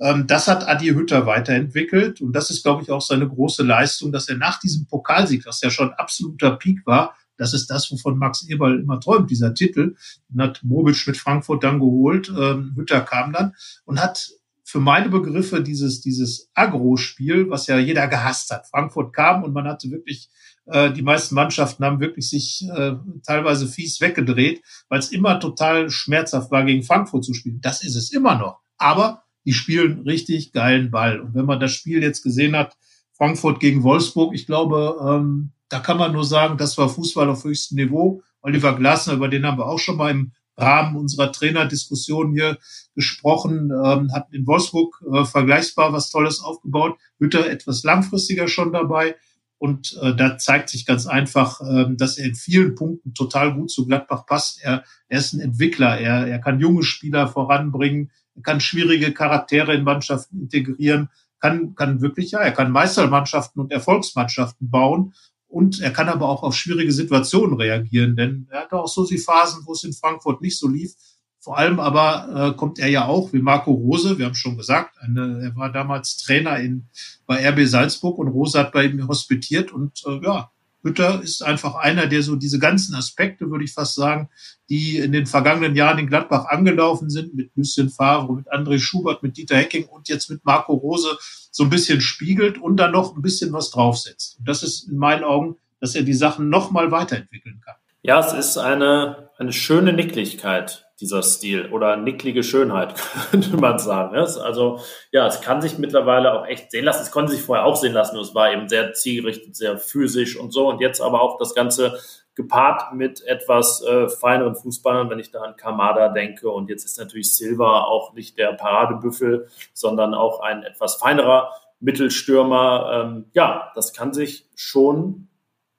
ähm, das hat Adi Hütter weiterentwickelt. Und das ist, glaube ich, auch seine große Leistung, dass er nach diesem Pokalsieg, was ja schon absoluter Peak war, das ist das, wovon Max Eberl immer träumt, dieser Titel. Den hat Mobic mit Frankfurt dann geholt. Ähm, Hütter kam dann und hat für meine Begriffe dieses, dieses Agro-Spiel, was ja jeder gehasst hat. Frankfurt kam und man hatte wirklich, äh, die meisten Mannschaften haben wirklich sich äh, teilweise fies weggedreht, weil es immer total schmerzhaft war, gegen Frankfurt zu spielen. Das ist es immer noch. Aber die spielen richtig geilen Ball. Und wenn man das Spiel jetzt gesehen hat, Frankfurt gegen Wolfsburg, ich glaube, ähm, da kann man nur sagen, das war Fußball auf höchstem Niveau. Oliver Glasner, über den haben wir auch schon mal im Rahmen unserer Trainerdiskussion hier gesprochen, ähm, hat in Wolfsburg äh, vergleichbar was Tolles aufgebaut, Hütter etwas langfristiger schon dabei. Und äh, da zeigt sich ganz einfach, äh, dass er in vielen Punkten total gut zu Gladbach passt. Er, er ist ein Entwickler, er, er kann junge Spieler voranbringen, er kann schwierige Charaktere in Mannschaften integrieren, kann, kann wirklich, ja, er kann Meistermannschaften und Erfolgsmannschaften bauen und er kann aber auch auf schwierige Situationen reagieren, denn er hatte auch so die Phasen, wo es in Frankfurt nicht so lief. Vor allem aber äh, kommt er ja auch, wie Marco Rose, wir haben schon gesagt, eine, er war damals Trainer in, bei RB Salzburg und Rose hat bei ihm hospitiert und äh, ja, Hütter ist einfach einer, der so diese ganzen Aspekte, würde ich fast sagen, die in den vergangenen Jahren in Gladbach angelaufen sind, mit Lucien Favre, mit André Schubert, mit Dieter Hecking und jetzt mit Marco Rose so ein bisschen spiegelt und dann noch ein bisschen was draufsetzt. Und das ist in meinen Augen, dass er die Sachen noch mal weiterentwickeln kann. Ja, es ist eine, eine schöne Nicklichkeit, dieser Stil oder nicklige Schönheit, könnte man sagen. Also ja, es kann sich mittlerweile auch echt sehen lassen. Es konnte sich vorher auch sehen lassen. Es war eben sehr zielgerichtet, sehr physisch und so. Und jetzt aber auch das Ganze gepaart mit etwas äh, feineren Fußballern, wenn ich da an Kamada denke. Und jetzt ist natürlich Silva auch nicht der Paradebüffel, sondern auch ein etwas feinerer Mittelstürmer. Ähm, ja, das kann sich schon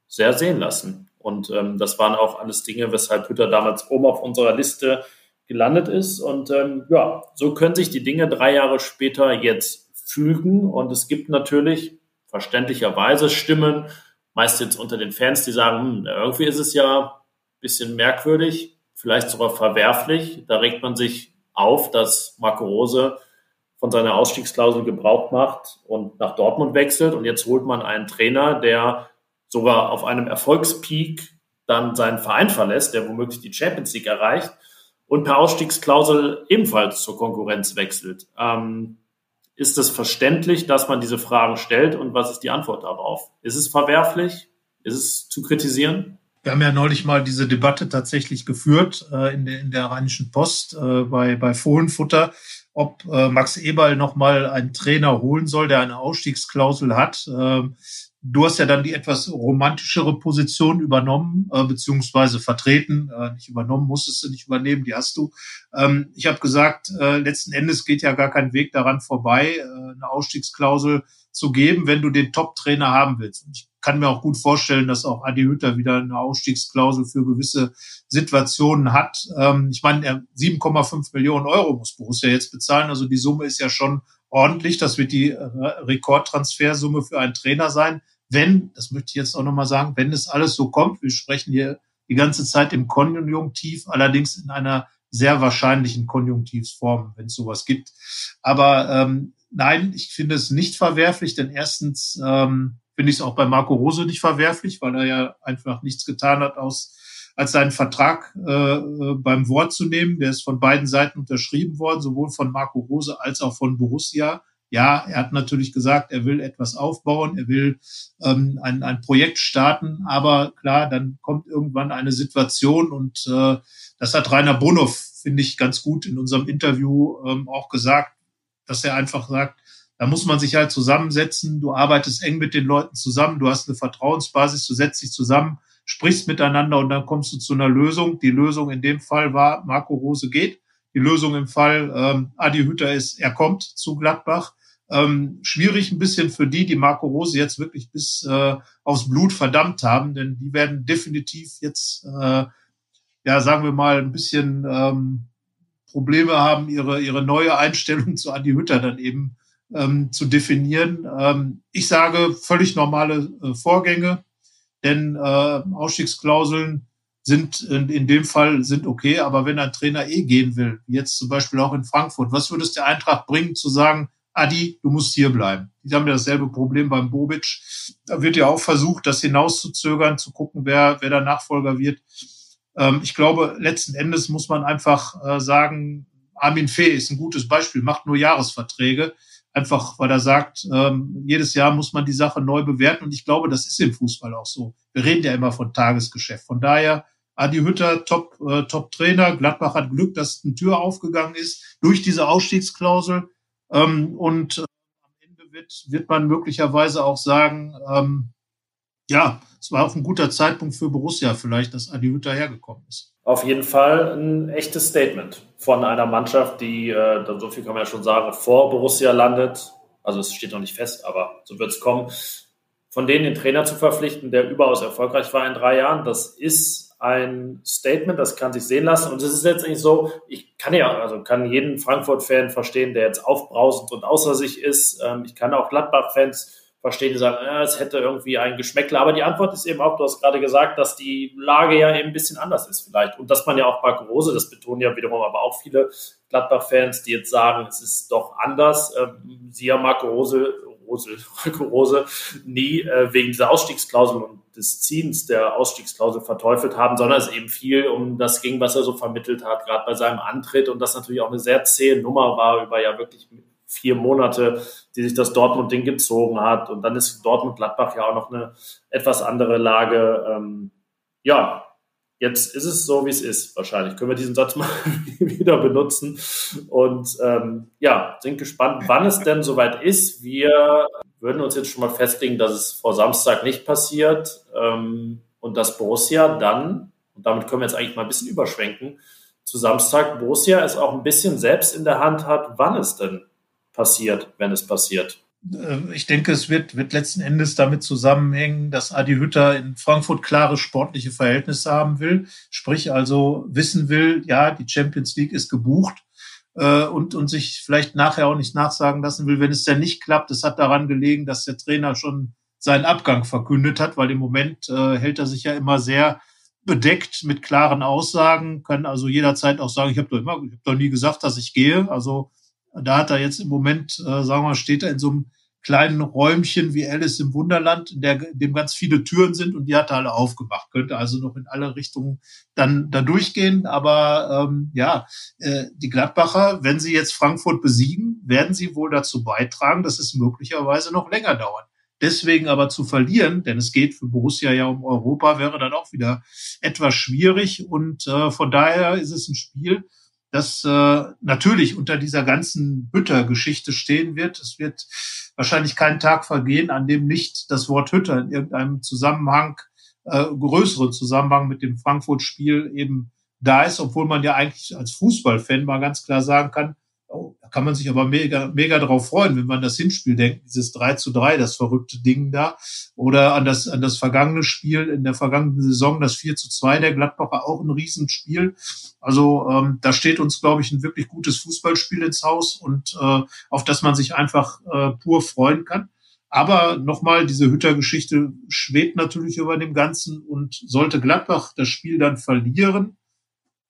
sehr sehen lassen. Und ähm, das waren auch alles Dinge, weshalb Hütter damals oben auf unserer Liste gelandet ist. Und ähm, ja, so können sich die Dinge drei Jahre später jetzt fügen. Und es gibt natürlich verständlicherweise Stimmen, meist jetzt unter den Fans, die sagen, hm, irgendwie ist es ja ein bisschen merkwürdig, vielleicht sogar verwerflich. Da regt man sich auf, dass Marco Rose von seiner Ausstiegsklausel Gebrauch macht und nach Dortmund wechselt. Und jetzt holt man einen Trainer, der sogar auf einem Erfolgspeak dann seinen Verein verlässt, der womöglich die Champions League erreicht und per Ausstiegsklausel ebenfalls zur Konkurrenz wechselt. Ähm, ist es verständlich, dass man diese Fragen stellt und was ist die Antwort darauf? Ist es verwerflich? Ist es zu kritisieren? Wir haben ja neulich mal diese Debatte tatsächlich geführt äh, in, der, in der Rheinischen Post äh, bei, bei Fohlenfutter, ob äh, Max Eberl nochmal einen Trainer holen soll, der eine Ausstiegsklausel hat. Ähm, Du hast ja dann die etwas romantischere Position übernommen, äh, beziehungsweise vertreten. Äh, nicht übernommen, musstest du nicht übernehmen, die hast du. Ähm, ich habe gesagt, äh, letzten Endes geht ja gar kein Weg daran vorbei, äh, eine Ausstiegsklausel zu geben, wenn du den Top-Trainer haben willst. Und ich kann mir auch gut vorstellen, dass auch Adi Hütter wieder eine Ausstiegsklausel für gewisse Situationen hat. Ähm, ich meine, 7,5 Millionen Euro muss Borussia jetzt bezahlen. Also die Summe ist ja schon ordentlich. Das wird die äh, Rekordtransfersumme für einen Trainer sein. Wenn, das möchte ich jetzt auch nochmal sagen, wenn es alles so kommt, wir sprechen hier die ganze Zeit im Konjunktiv, allerdings in einer sehr wahrscheinlichen Konjunktivsform, wenn es sowas gibt. Aber ähm, nein, ich finde es nicht verwerflich, denn erstens ähm, finde ich es auch bei Marco Rose nicht verwerflich, weil er ja einfach nichts getan hat, aus, als seinen Vertrag äh, äh, beim Wort zu nehmen. Der ist von beiden Seiten unterschrieben worden, sowohl von Marco Rose als auch von Borussia. Ja, er hat natürlich gesagt, er will etwas aufbauen, er will ähm, ein, ein Projekt starten, aber klar, dann kommt irgendwann eine Situation und äh, das hat Rainer Bonhoff, finde ich, ganz gut in unserem Interview ähm, auch gesagt, dass er einfach sagt, da muss man sich halt zusammensetzen, du arbeitest eng mit den Leuten zusammen, du hast eine Vertrauensbasis, du setzt dich zusammen, sprichst miteinander und dann kommst du zu einer Lösung. Die Lösung in dem Fall war, Marco Rose geht. Die Lösung im Fall, ähm, Adi Hütter ist, er kommt zu Gladbach. Ähm, schwierig ein bisschen für die, die Marco Rose jetzt wirklich bis äh, aufs Blut verdammt haben, denn die werden definitiv jetzt, äh, ja, sagen wir mal, ein bisschen ähm, Probleme haben, ihre, ihre neue Einstellung zu Adi Hütter dann eben ähm, zu definieren. Ähm, ich sage völlig normale äh, Vorgänge, denn äh, Ausstiegsklauseln sind in, in dem Fall sind okay, aber wenn ein Trainer eh gehen will, jetzt zum Beispiel auch in Frankfurt, was würde es der Eintracht bringen, zu sagen, Adi, du musst hier bleiben. Die haben ja dasselbe Problem beim Bobic. Da wird ja auch versucht, das hinauszuzögern, zu gucken, wer, wer der Nachfolger wird. Ähm, ich glaube, letzten Endes muss man einfach äh, sagen, Armin Fee ist ein gutes Beispiel, macht nur Jahresverträge, einfach weil er sagt, ähm, jedes Jahr muss man die Sache neu bewerten. Und ich glaube, das ist im Fußball auch so. Wir reden ja immer von Tagesgeschäft. Von daher, Adi Hütter, Top, äh, Top Trainer. Gladbach hat Glück, dass eine Tür aufgegangen ist durch diese Ausstiegsklausel. Ähm, und äh, am Ende wird, wird man möglicherweise auch sagen, ähm, ja, es war auch ein guter Zeitpunkt für Borussia vielleicht, dass Adi Hütter hergekommen ist. Auf jeden Fall ein echtes Statement von einer Mannschaft, die, äh, so viel kann man ja schon sagen, vor Borussia landet. Also es steht noch nicht fest, aber so wird es kommen. Von denen den Trainer zu verpflichten, der überaus erfolgreich war in drei Jahren, das ist ein Statement, das kann sich sehen lassen. Und es ist letztendlich so, ich kann ja, also kann jeden Frankfurt-Fan verstehen, der jetzt aufbrausend und außer sich ist. Ähm, ich kann auch Gladbach-Fans verstehen, die sagen, äh, es hätte irgendwie ein Geschmäckle. Aber die Antwort ist eben auch, du hast gerade gesagt, dass die Lage ja eben ein bisschen anders ist vielleicht. Und dass man ja auch Marco Rose, das betonen ja wiederum aber auch viele Gladbach-Fans, die jetzt sagen, es ist doch anders. Ähm, sie haben Marco Rose Rose, Rose nie äh, wegen dieser Ausstiegsklausel und des Ziehens der Ausstiegsklausel verteufelt haben, sondern es eben viel um das ging, was er so vermittelt hat, gerade bei seinem Antritt und das natürlich auch eine sehr zähe Nummer war über ja wirklich vier Monate, die sich das Dortmund-Ding gezogen hat. Und dann ist Dortmund-Gladbach ja auch noch eine etwas andere Lage. Ähm, ja, jetzt ist es so, wie es ist. Wahrscheinlich können wir diesen Satz mal wieder benutzen. Und ähm, ja, sind gespannt, wann es denn soweit ist. Wir würden uns jetzt schon mal festlegen, dass es vor Samstag nicht passiert ähm, und dass Borussia dann, und damit können wir jetzt eigentlich mal ein bisschen überschwenken, zu Samstag Borussia es auch ein bisschen selbst in der Hand hat, wann es denn passiert, wenn es passiert. Äh, ich denke, es wird, wird letzten Endes damit zusammenhängen, dass Adi Hütter in Frankfurt klare sportliche Verhältnisse haben will. Sprich also wissen will, ja, die Champions League ist gebucht äh, und, und sich vielleicht nachher auch nicht nachsagen lassen will, wenn es denn nicht klappt. Es hat daran gelegen, dass der Trainer schon seinen Abgang verkündet hat, weil im Moment äh, hält er sich ja immer sehr bedeckt mit klaren Aussagen, kann also jederzeit auch sagen, ich habe doch habe doch nie gesagt, dass ich gehe. Also da hat er jetzt im Moment, äh, sagen wir mal, steht er in so einem kleinen Räumchen wie Alice im Wunderland, in, der, dem ganz viele Türen sind und die hat er alle aufgemacht. Könnte also noch in alle Richtungen dann da durchgehen. Aber ähm, ja, äh, die Gladbacher, wenn sie jetzt Frankfurt besiegen, werden sie wohl dazu beitragen, dass es möglicherweise noch länger dauert. Deswegen aber zu verlieren, denn es geht für Borussia ja um Europa, wäre dann auch wieder etwas schwierig. Und äh, von daher ist es ein Spiel, das äh, natürlich unter dieser ganzen Hütter-Geschichte stehen wird. Es wird wahrscheinlich kein Tag vergehen, an dem nicht das Wort Hütter in irgendeinem Zusammenhang, äh, größeren Zusammenhang mit dem Frankfurt-Spiel eben da ist, obwohl man ja eigentlich als Fußballfan mal ganz klar sagen kann, Oh, da kann man sich aber mega, mega drauf freuen, wenn man das Hinspiel denkt, dieses 3 zu 3, das verrückte Ding da. Oder an das, an das vergangene Spiel in der vergangenen Saison, das 4 zu 2 der Gladbacher, auch ein Riesenspiel. Also ähm, da steht uns, glaube ich, ein wirklich gutes Fußballspiel ins Haus und äh, auf das man sich einfach äh, pur freuen kann. Aber nochmal, diese Hütter-Geschichte schwebt natürlich über dem Ganzen und sollte Gladbach das Spiel dann verlieren,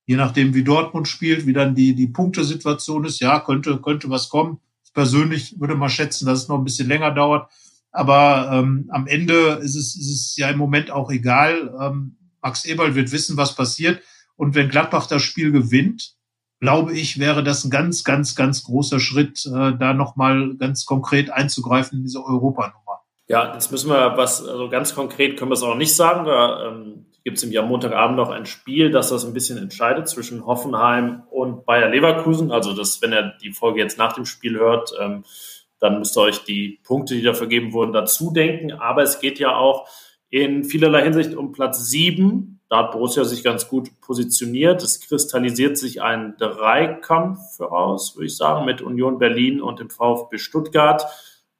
je nachdem, wie Dortmund spielt, wie dann die, die Punktesituation ist, ja, könnte, könnte was kommen. Ich persönlich würde mal schätzen, dass es noch ein bisschen länger dauert. Aber ähm, am Ende ist es, ist es ja im Moment auch egal. Ähm, Max Eberl wird wissen, was passiert. Und wenn Gladbach das Spiel gewinnt, glaube ich, wäre das ein ganz, ganz, ganz großer Schritt, äh, da nochmal ganz konkret einzugreifen in diese Europanummer. Ja, jetzt müssen wir was, also ganz konkret können wir es auch nicht sagen. Da ähm, gibt es nämlich am Montagabend noch ein Spiel, das das ein bisschen entscheidet zwischen Hoffenheim und Bayer Leverkusen. Also das, wenn ihr die Folge jetzt nach dem Spiel hört, ähm, dann müsst ihr euch die Punkte, die da vergeben wurden, dazu denken. Aber es geht ja auch in vielerlei Hinsicht um Platz sieben. Da hat Borussia sich ganz gut positioniert. Es kristallisiert sich ein Dreikampf voraus, würde ich sagen, mit Union Berlin und dem VfB Stuttgart.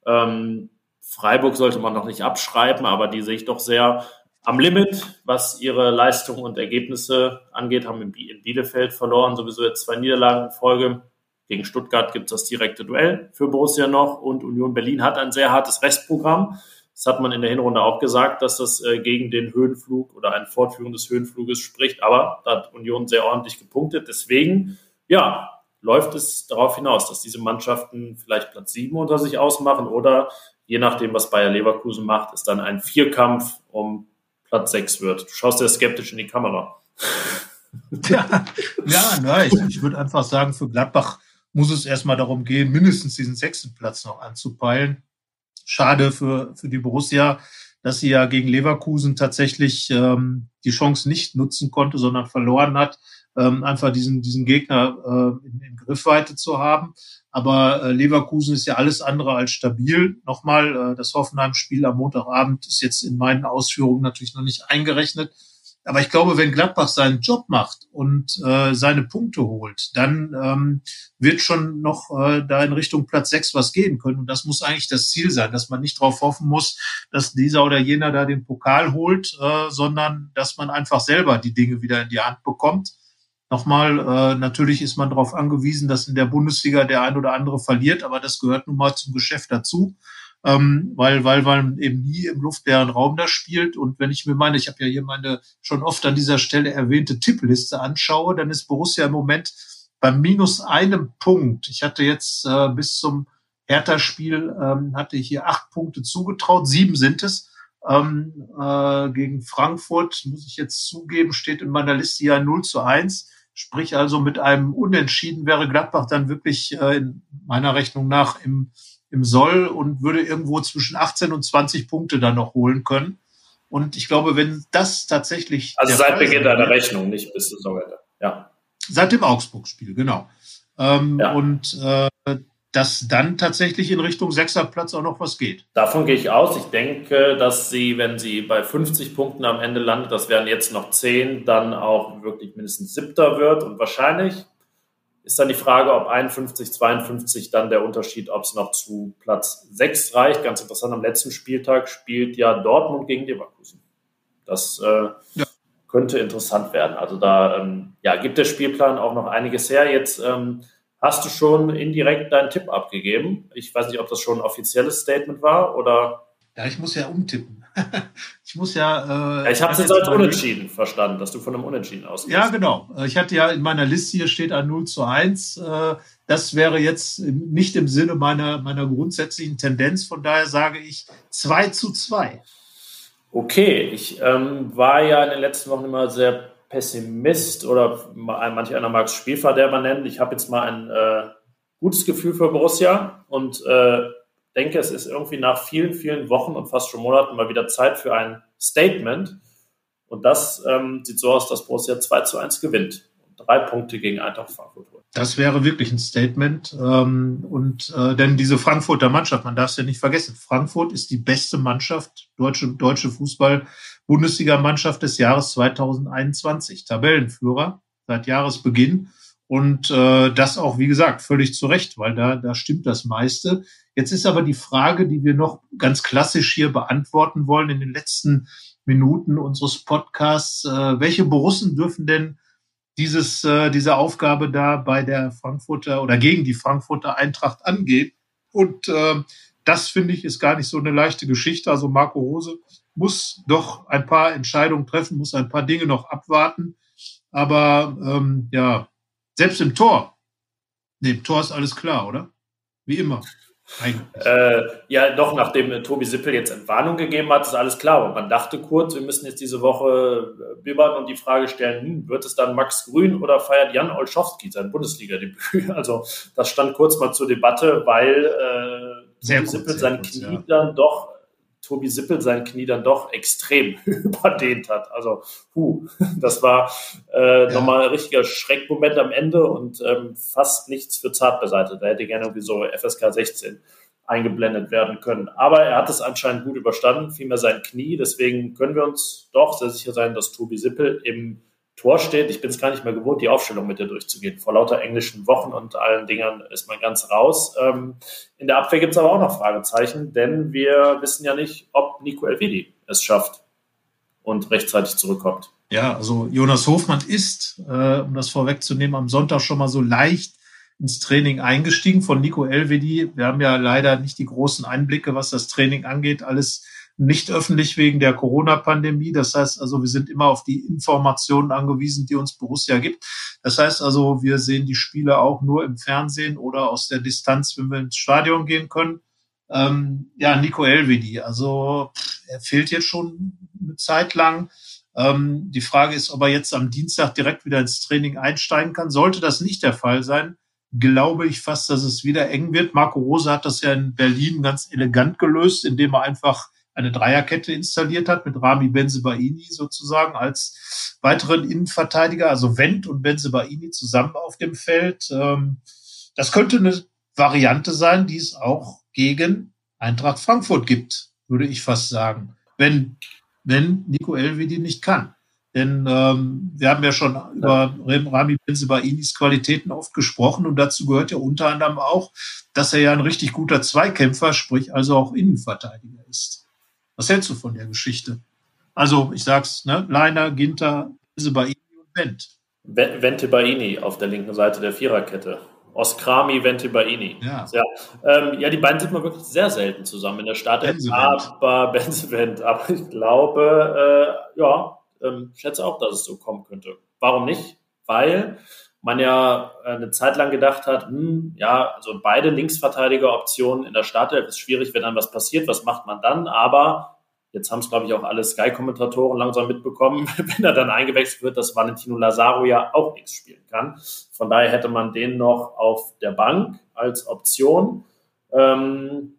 Ähm, Freiburg sollte man noch nicht abschreiben, aber die sehe ich doch sehr am Limit, was ihre Leistungen und Ergebnisse angeht, haben in Bielefeld verloren, sowieso jetzt zwei Niederlagen in Folge. Gegen Stuttgart gibt es das direkte Duell für Borussia noch und Union Berlin hat ein sehr hartes Restprogramm. Das hat man in der Hinrunde auch gesagt, dass das äh, gegen den Höhenflug oder eine Fortführung des Höhenfluges spricht. Aber da hat Union sehr ordentlich gepunktet. Deswegen, ja, läuft es darauf hinaus, dass diese Mannschaften vielleicht Platz sieben unter sich ausmachen oder je nachdem, was Bayer Leverkusen macht, ist dann ein Vierkampf um Platz 6 wird. Du schaust ja skeptisch in die Kamera. ja, ja na, ich, ich würde einfach sagen, für Gladbach muss es erstmal darum gehen, mindestens diesen sechsten Platz noch anzupeilen. Schade für, für die Borussia, dass sie ja gegen Leverkusen tatsächlich ähm, die Chance nicht nutzen konnte, sondern verloren hat, ähm, einfach diesen, diesen Gegner äh, in, in Griffweite zu haben. Aber äh, Leverkusen ist ja alles andere als stabil. Nochmal, äh, das Hoffenheim-Spiel am Montagabend ist jetzt in meinen Ausführungen natürlich noch nicht eingerechnet. Aber ich glaube, wenn Gladbach seinen Job macht und äh, seine Punkte holt, dann ähm, wird schon noch äh, da in Richtung Platz sechs was gehen können. Und das muss eigentlich das Ziel sein, dass man nicht darauf hoffen muss, dass dieser oder jener da den Pokal holt, äh, sondern dass man einfach selber die Dinge wieder in die Hand bekommt Nochmal, äh, natürlich ist man darauf angewiesen, dass in der Bundesliga der ein oder andere verliert, aber das gehört nun mal zum Geschäft dazu, ähm, weil, weil man eben nie im luftleeren Raum da spielt. Und wenn ich mir meine, ich habe ja hier meine schon oft an dieser Stelle erwähnte Tippliste anschaue, dann ist Borussia im Moment beim minus einem Punkt. Ich hatte jetzt äh, bis zum Hertha-Spiel ähm, hatte ich hier acht Punkte zugetraut, sieben sind es. Ähm, äh, gegen Frankfurt, muss ich jetzt zugeben, steht in meiner Liste ja 0 zu 1. Sprich also mit einem Unentschieden wäre Gladbach dann wirklich äh, in meiner Rechnung nach im, im Soll und würde irgendwo zwischen 18 und 20 Punkte dann noch holen können. Und ich glaube, wenn das tatsächlich. Also seit Beginn deiner Rechnung, nicht bis Saisonende. Ja. Seit dem Augsburg-Spiel, genau. Ähm, ja. Und äh, dass dann tatsächlich in Richtung Sechserplatz auch noch was geht. Davon gehe ich aus. Ich denke, dass sie, wenn sie bei 50 Punkten am Ende landet, das wären jetzt noch 10, dann auch wirklich mindestens Siebter wird. Und wahrscheinlich ist dann die Frage, ob 51, 52 dann der Unterschied, ob es noch zu Platz 6 reicht. Ganz interessant, am letzten Spieltag spielt ja Dortmund gegen Leverkusen. Das äh, ja. könnte interessant werden. Also da ähm, ja, gibt der Spielplan auch noch einiges her. Jetzt ähm, hast du schon indirekt deinen Tipp abgegeben. Ich weiß nicht, ob das schon ein offizielles Statement war oder. Ja, ich muss ja umtippen. ich muss ja. Äh, ich habe es jetzt als Unentschieden verstanden, dass du von einem Unentschieden ausgehst. Ja, genau. Äh, ich hatte ja in meiner Liste hier steht ein 0 zu 1. Äh, das wäre jetzt nicht im Sinne meiner, meiner grundsätzlichen Tendenz. Von daher sage ich 2 zu 2. Okay, ich ähm, war ja in den letzten Wochen immer sehr Pessimist oder manch einer mag es Spielverderber nennen. Ich habe jetzt mal ein äh, gutes Gefühl für Borussia und äh, denke, es ist irgendwie nach vielen, vielen Wochen und fast schon Monaten mal wieder Zeit für ein Statement. Und das ähm, sieht so aus, dass Borussia 2 zu 1 gewinnt. Drei Punkte gegen Eintracht Frankfurt holt. Das wäre wirklich ein Statement. Ähm, und äh, denn diese Frankfurter Mannschaft, man darf es ja nicht vergessen, Frankfurt ist die beste Mannschaft, deutsche, deutsche Fußball, Bundesligamannschaft des Jahres 2021, Tabellenführer seit Jahresbeginn. Und äh, das auch, wie gesagt, völlig zu Recht, weil da, da stimmt das meiste. Jetzt ist aber die Frage, die wir noch ganz klassisch hier beantworten wollen in den letzten Minuten unseres Podcasts. Äh, welche Borussen dürfen denn dieses, äh, diese Aufgabe da bei der Frankfurter oder gegen die Frankfurter Eintracht angehen? Und äh, das finde ich ist gar nicht so eine leichte Geschichte. Also Marco Rose muss doch ein paar Entscheidungen treffen, muss ein paar Dinge noch abwarten. Aber ähm, ja, selbst im Tor. Nee, im Tor ist alles klar, oder? Wie immer. Äh, ja, doch, nachdem äh, Tobi Sippel jetzt Entwarnung gegeben hat, ist alles klar. Und man dachte kurz, wir müssen jetzt diese Woche äh, bibbern und die Frage stellen, hm, wird es dann Max Grün oder feiert Jan Olschowski sein Bundesliga-Debüt? Also das stand kurz mal zur Debatte, weil äh, Tobi Sippel sein Knie ja. dann doch Tobi Sippel sein Knie dann doch extrem überdehnt hat. Also, puh, das war äh, ja. nochmal ein richtiger Schreckmoment am Ende und ähm, fast nichts für zart beseitigt. Da hätte gerne irgendwie so FSK 16 eingeblendet werden können. Aber er hat es anscheinend gut überstanden, vielmehr sein Knie. Deswegen können wir uns doch sehr sicher sein, dass Tobi Sippel im Tor steht. Ich bin es gar nicht mehr gewohnt, die Aufstellung mit dir durchzugehen. Vor lauter englischen Wochen und allen Dingern ist man ganz raus. Ähm, in der Abwehr gibt es aber auch noch Fragezeichen, denn wir wissen ja nicht, ob Nico Elvedi es schafft und rechtzeitig zurückkommt. Ja, also Jonas Hofmann ist, äh, um das vorwegzunehmen, am Sonntag schon mal so leicht ins Training eingestiegen von Nico Elvedi. Wir haben ja leider nicht die großen Einblicke, was das Training angeht. Alles nicht öffentlich wegen der Corona-Pandemie. Das heißt also, wir sind immer auf die Informationen angewiesen, die uns Borussia gibt. Das heißt also, wir sehen die Spiele auch nur im Fernsehen oder aus der Distanz, wenn wir ins Stadion gehen können. Ähm, ja, Nico Elvedi, also er fehlt jetzt schon eine Zeit lang. Ähm, die Frage ist, ob er jetzt am Dienstag direkt wieder ins Training einsteigen kann. Sollte das nicht der Fall sein, glaube ich fast, dass es wieder eng wird. Marco Rose hat das ja in Berlin ganz elegant gelöst, indem er einfach eine Dreierkette installiert hat mit Rami Benzebaini sozusagen als weiteren Innenverteidiger, also Wendt und Benzebaini zusammen auf dem Feld. Ähm, das könnte eine Variante sein, die es auch gegen Eintracht Frankfurt gibt, würde ich fast sagen, wenn, wenn Nico Elvedi nicht kann. Denn ähm, wir haben ja schon über Rami Benzebainis Qualitäten oft gesprochen und dazu gehört ja unter anderem auch, dass er ja ein richtig guter Zweikämpfer, sprich also auch Innenverteidiger ist. Was hältst du von der Geschichte? Also, ich sag's, ne? Leiner, Ginter, Isebaini und Wendt. Vente Baini auf der linken Seite der Viererkette. Oskrami, Vente Baini. Ja. Ja. Ähm, ja, die beiden sind mal wirklich sehr selten zusammen in der Stadt. Aber Benzevent. Aber ich glaube, äh, ja, ähm, schätze auch, dass es so kommen könnte. Warum nicht? Weil man ja äh, eine Zeit lang gedacht hat, hm, ja, also beide Linksverteidiger-Optionen in der Startelf ist schwierig, wenn dann was passiert, was macht man dann? Aber jetzt haben es, glaube ich, auch alle Sky-Kommentatoren langsam mitbekommen, wenn er dann eingewechselt wird, dass Valentino Lazaro ja auch nichts spielen kann. Von daher hätte man den noch auf der Bank als Option. Ähm,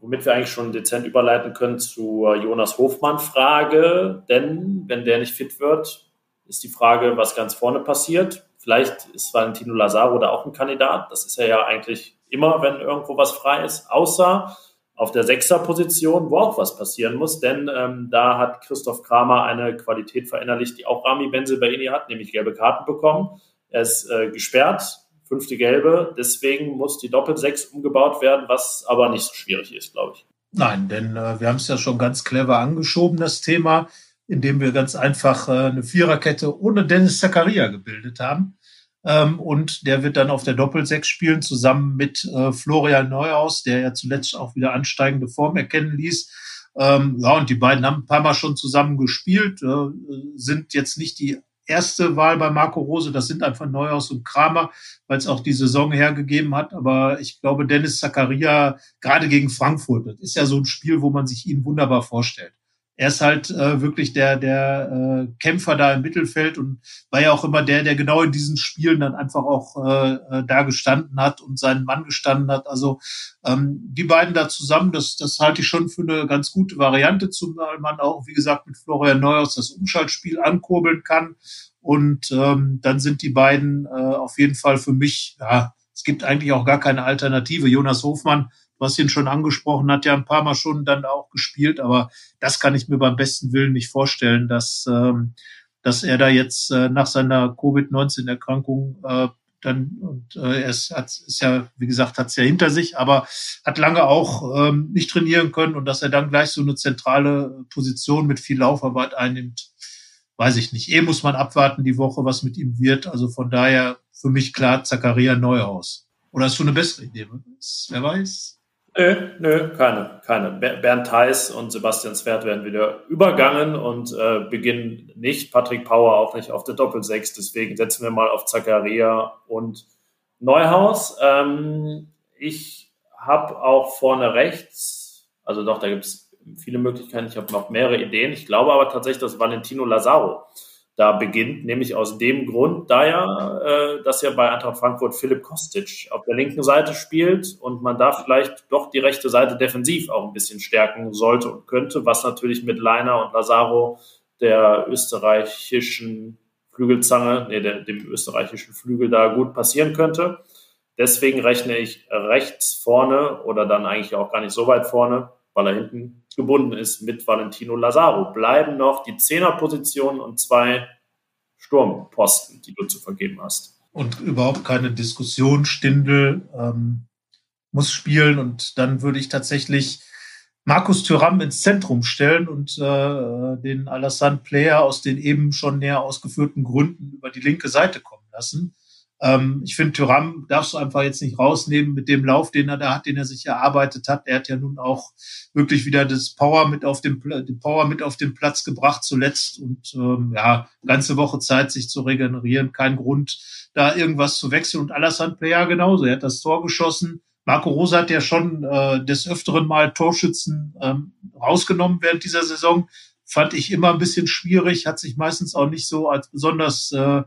womit wir eigentlich schon dezent überleiten können zur Jonas Hofmann-Frage. Denn wenn der nicht fit wird, ist die Frage, was ganz vorne passiert. Vielleicht ist Valentino Lazaro da auch ein Kandidat. Das ist er ja eigentlich immer, wenn irgendwo was frei ist. Außer auf der Sechser-Position, wo auch was passieren muss, denn ähm, da hat Christoph Kramer eine Qualität verinnerlicht, die auch Rami Benzelbaini hat, nämlich gelbe Karten bekommen. Er ist äh, gesperrt, fünfte gelbe, deswegen muss die Doppel-Sechs umgebaut werden, was aber nicht so schwierig ist, glaube ich. Nein, denn äh, wir haben es ja schon ganz clever angeschoben, das Thema indem wir ganz einfach äh, eine Viererkette ohne Dennis Zakaria gebildet haben. Ähm, und der wird dann auf der Doppelsechs spielen, zusammen mit äh, Florian Neuhaus, der ja zuletzt auch wieder ansteigende Form erkennen ließ. Ähm, ja, und die beiden haben ein paar Mal schon zusammen gespielt, äh, sind jetzt nicht die erste Wahl bei Marco Rose, das sind einfach Neuhaus und Kramer, weil es auch die Saison hergegeben hat. Aber ich glaube, Dennis Zakaria, gerade gegen Frankfurt, das ist ja so ein Spiel, wo man sich ihn wunderbar vorstellt er ist halt äh, wirklich der, der äh, Kämpfer da im Mittelfeld und war ja auch immer der, der genau in diesen Spielen dann einfach auch äh, äh, da gestanden hat und seinen Mann gestanden hat. Also ähm, die beiden da zusammen, das, das halte ich schon für eine ganz gute Variante, zumal man auch, wie gesagt, mit Florian Neuhaus das Umschaltspiel ankurbeln kann. Und ähm, dann sind die beiden äh, auf jeden Fall für mich, ja, es gibt eigentlich auch gar keine Alternative. Jonas Hofmann Hast ihn schon angesprochen, hat ja ein paar Mal schon dann auch gespielt, aber das kann ich mir beim besten Willen nicht vorstellen, dass, ähm, dass er da jetzt äh, nach seiner Covid-19-Erkrankung äh, dann und äh, er ist, hat, ist ja, wie gesagt, hat es ja hinter sich, aber hat lange auch ähm, nicht trainieren können und dass er dann gleich so eine zentrale Position mit viel Laufarbeit einnimmt, weiß ich nicht. Eh muss man abwarten die Woche, was mit ihm wird. Also von daher für mich klar Zakaria Neuhaus. Oder hast du eine bessere Idee? Wer weiß? Nö, nö, keine, keine. Bernd Theis und Sebastian Svert werden wieder übergangen und äh, beginnen nicht. Patrick Power auch nicht auf der Doppelsechs. Deswegen setzen wir mal auf Zakaria und Neuhaus. Ähm, ich habe auch vorne rechts, also doch, da gibt es viele Möglichkeiten. Ich habe noch mehrere Ideen. Ich glaube aber tatsächlich, dass Valentino Lazaro da beginnt, nämlich aus dem Grund, da ja, äh, dass ja bei Eintracht Frankfurt Philipp Kostic auf der linken Seite spielt und man da vielleicht doch die rechte Seite defensiv auch ein bisschen stärken sollte und könnte, was natürlich mit Leiner und Lazaro der österreichischen Flügelzange, nee, der, dem österreichischen Flügel da gut passieren könnte. Deswegen rechne ich rechts vorne oder dann eigentlich auch gar nicht so weit vorne, weil er hinten gebunden ist mit Valentino Lazaro. Bleiben noch die Zehnerpositionen und zwei Sturmposten, die du zu vergeben hast. Und überhaupt keine Diskussion. Stindel ähm, muss spielen und dann würde ich tatsächlich Markus Thüram ins Zentrum stellen und äh, den Alassane Player aus den eben schon näher ausgeführten Gründen über die linke Seite kommen lassen. Ähm, ich finde, Thuram darfst du einfach jetzt nicht rausnehmen mit dem Lauf, den er da hat, den er sich erarbeitet hat. Er hat ja nun auch wirklich wieder das Power mit auf den Power mit auf den Platz gebracht zuletzt und ähm, ja, ganze Woche Zeit, sich zu regenerieren. Kein Grund, da irgendwas zu wechseln. Und Alassane Player genauso. Er hat das Tor geschossen. Marco Rosa hat ja schon äh, des Öfteren mal Torschützen ähm, rausgenommen während dieser Saison. Fand ich immer ein bisschen schwierig, hat sich meistens auch nicht so als besonders äh,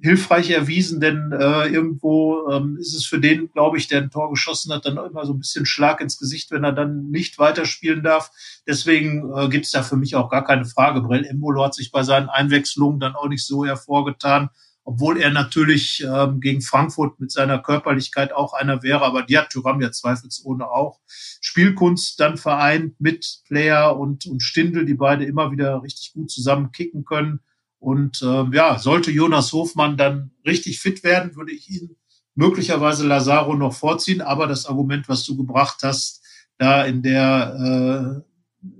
hilfreich erwiesen, denn äh, irgendwo ähm, ist es für den, glaube ich, der ein Tor geschossen hat, dann immer so ein bisschen Schlag ins Gesicht, wenn er dann nicht weiterspielen darf. Deswegen äh, gibt es da für mich auch gar keine Frage. Brell Embolo hat sich bei seinen Einwechslungen dann auch nicht so hervorgetan, obwohl er natürlich ähm, gegen Frankfurt mit seiner Körperlichkeit auch einer wäre, aber die hat Thuram ja zweifelsohne auch. Spielkunst dann vereint mit Player und, und Stindel, die beide immer wieder richtig gut zusammen kicken können und äh, ja, sollte Jonas Hofmann dann richtig fit werden, würde ich ihn möglicherweise Lazaro noch vorziehen. Aber das Argument, was du gebracht hast, da in der äh,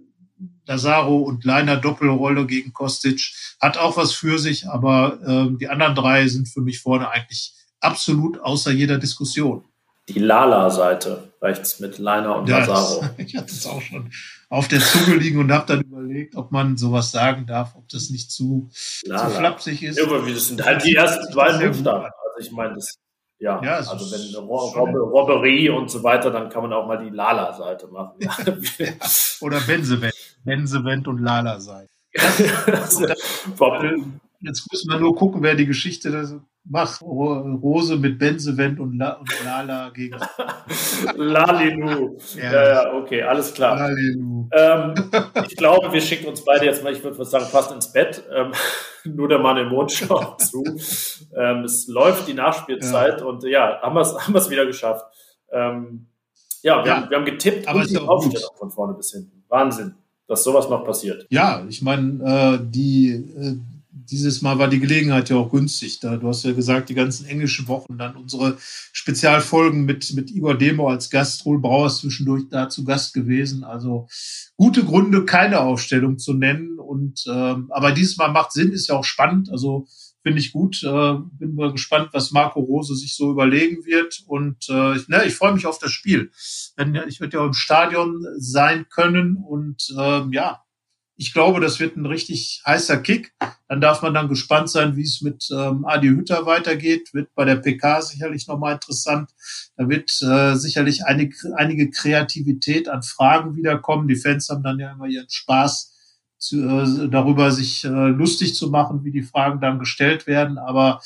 Lazaro und Leiner Doppelrolle gegen Kostic, hat auch was für sich. Aber äh, die anderen drei sind für mich vorne eigentlich absolut außer jeder Diskussion. Die Lala-Seite rechts mit Leiner und ja, Lazaro. Das, ich hatte es auch schon auf der Zunge liegen und habe dann überlegt, ob man sowas sagen darf, ob das nicht zu, zu flapsig ist. Ja, aber das sind halt die ersten zwei Buchstaben. Also ich meine, das, ja, ja also wenn Rob Robberie und so weiter, dann kann man auch mal die Lala-Seite machen. Ja. Oder Bensevent. Bensevent und Lala-Seite. Jetzt müssen wir nur gucken, wer die Geschichte macht. Rose mit Benzevent und, La und Lala gegen. Lalilu. Ja. ja, ja, okay, alles klar. Lalilu. Ähm, ich glaube, wir schicken uns beide jetzt mal, ich würde sagen, fast ins Bett. Ähm, nur der Mann im Mond schaut zu. Ähm, es läuft die Nachspielzeit ja. und ja, haben wir es haben wieder geschafft. Ähm, ja, wir, ja. Haben, wir haben getippt aber und die Aufstellung von vorne bis hinten. Wahnsinn, dass sowas noch passiert. Ja, ich meine, äh, die. Äh, dieses Mal war die Gelegenheit ja auch günstig. Da, du hast ja gesagt, die ganzen englischen Wochen, dann unsere Spezialfolgen mit, mit Igor Demo als Gast, Rohl Brauer zwischendurch da zu Gast gewesen. Also gute Gründe, keine Aufstellung zu nennen. Und ähm, aber dieses Mal macht Sinn, ist ja auch spannend. Also finde ich gut. Äh, bin mal gespannt, was Marco Rose sich so überlegen wird. Und äh, ne, ich freue mich auf das Spiel. Denn ich werde ja im Stadion sein können und äh, ja, ich glaube, das wird ein richtig heißer Kick. Dann darf man dann gespannt sein, wie es mit ähm, Adi Hütter weitergeht. Wird bei der PK sicherlich nochmal interessant. Da wird äh, sicherlich eine, einige Kreativität an Fragen wiederkommen. Die Fans haben dann ja immer ihren Spaß zu, äh, darüber, sich äh, lustig zu machen, wie die Fragen dann gestellt werden. Aber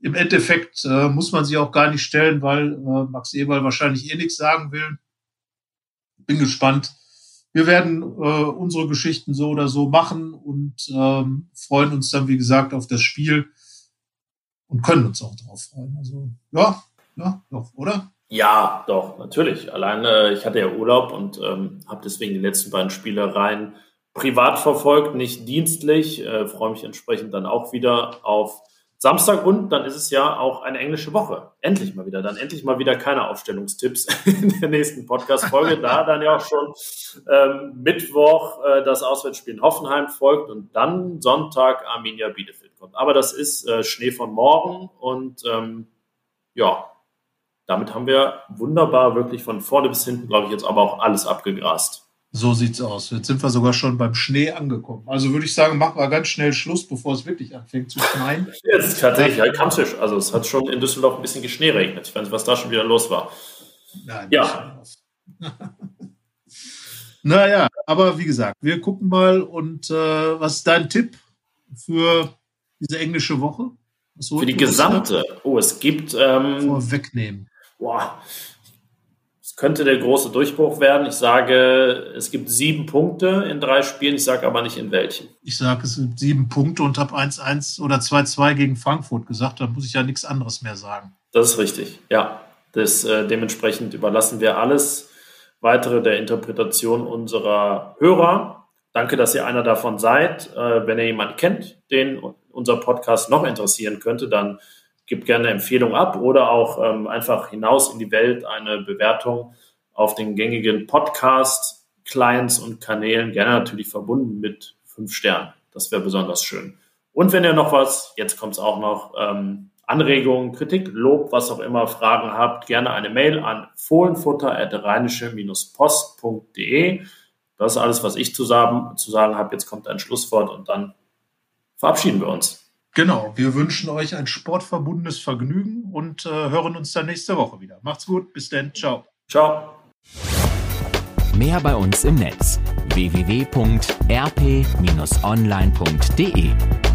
im Endeffekt äh, muss man sie auch gar nicht stellen, weil äh, Max Eberl wahrscheinlich eh nichts sagen will. Bin gespannt, wir werden äh, unsere Geschichten so oder so machen und ähm, freuen uns dann, wie gesagt, auf das Spiel und können uns auch darauf freuen. Also ja, ja, doch, oder? Ja, doch, natürlich. Alleine, ich hatte ja Urlaub und ähm, habe deswegen die letzten beiden Spiele rein privat verfolgt, nicht dienstlich. Äh, freue mich entsprechend dann auch wieder auf Samstag und dann ist es ja auch eine englische Woche. Endlich mal wieder. Dann endlich mal wieder keine Aufstellungstipps in der nächsten Podcast-Folge. da dann ja auch schon ähm, Mittwoch äh, das Auswärtsspiel in Hoffenheim folgt und dann Sonntag Arminia Bielefeld kommt. Aber das ist äh, Schnee von morgen und ähm, ja, damit haben wir wunderbar wirklich von vorne bis hinten, glaube ich, jetzt aber auch alles abgegrast. So sieht's aus. Jetzt sind wir sogar schon beim Schnee angekommen. Also würde ich sagen, machen wir ganz schnell Schluss, bevor es wirklich anfängt zu schneien. Jetzt tatsächlich, ja, Kampftisch. Also es hat schon in Düsseldorf ein bisschen geschneeregnet. Ich weiß nicht, was da schon wieder los war. Nein, ja. naja, aber wie gesagt, wir gucken mal. Und äh, was ist dein Tipp für diese englische Woche? für die gesamte? Oh, es gibt. Ähm, Vorwegnehmen. Boah, könnte der große Durchbruch werden. Ich sage, es gibt sieben Punkte in drei Spielen. Ich sage aber nicht in welchen. Ich sage, es gibt sieben Punkte und habe 1-1 oder 2-2 gegen Frankfurt gesagt. Da muss ich ja nichts anderes mehr sagen. Das ist richtig, ja. Das, äh, dementsprechend überlassen wir alles weitere der Interpretation unserer Hörer. Danke, dass ihr einer davon seid. Äh, wenn ihr jemanden kennt, den unser Podcast noch interessieren könnte, dann Gib gerne Empfehlung ab oder auch ähm, einfach hinaus in die Welt eine Bewertung auf den gängigen Podcast, Clients und Kanälen, gerne natürlich verbunden mit fünf Sternen. Das wäre besonders schön. Und wenn ihr noch was, jetzt kommt es auch noch, ähm, Anregungen, Kritik, Lob, was auch immer, Fragen habt, gerne eine Mail an fohlenfutter.rheinische-post.de. Das ist alles, was ich zu sagen, zu sagen habe. Jetzt kommt ein Schlusswort und dann verabschieden wir uns. Genau, wir wünschen euch ein sportverbundenes Vergnügen und äh, hören uns dann nächste Woche wieder. Macht's gut, bis dann, ciao. Ciao. Mehr bei uns im Netz www.rp-online.de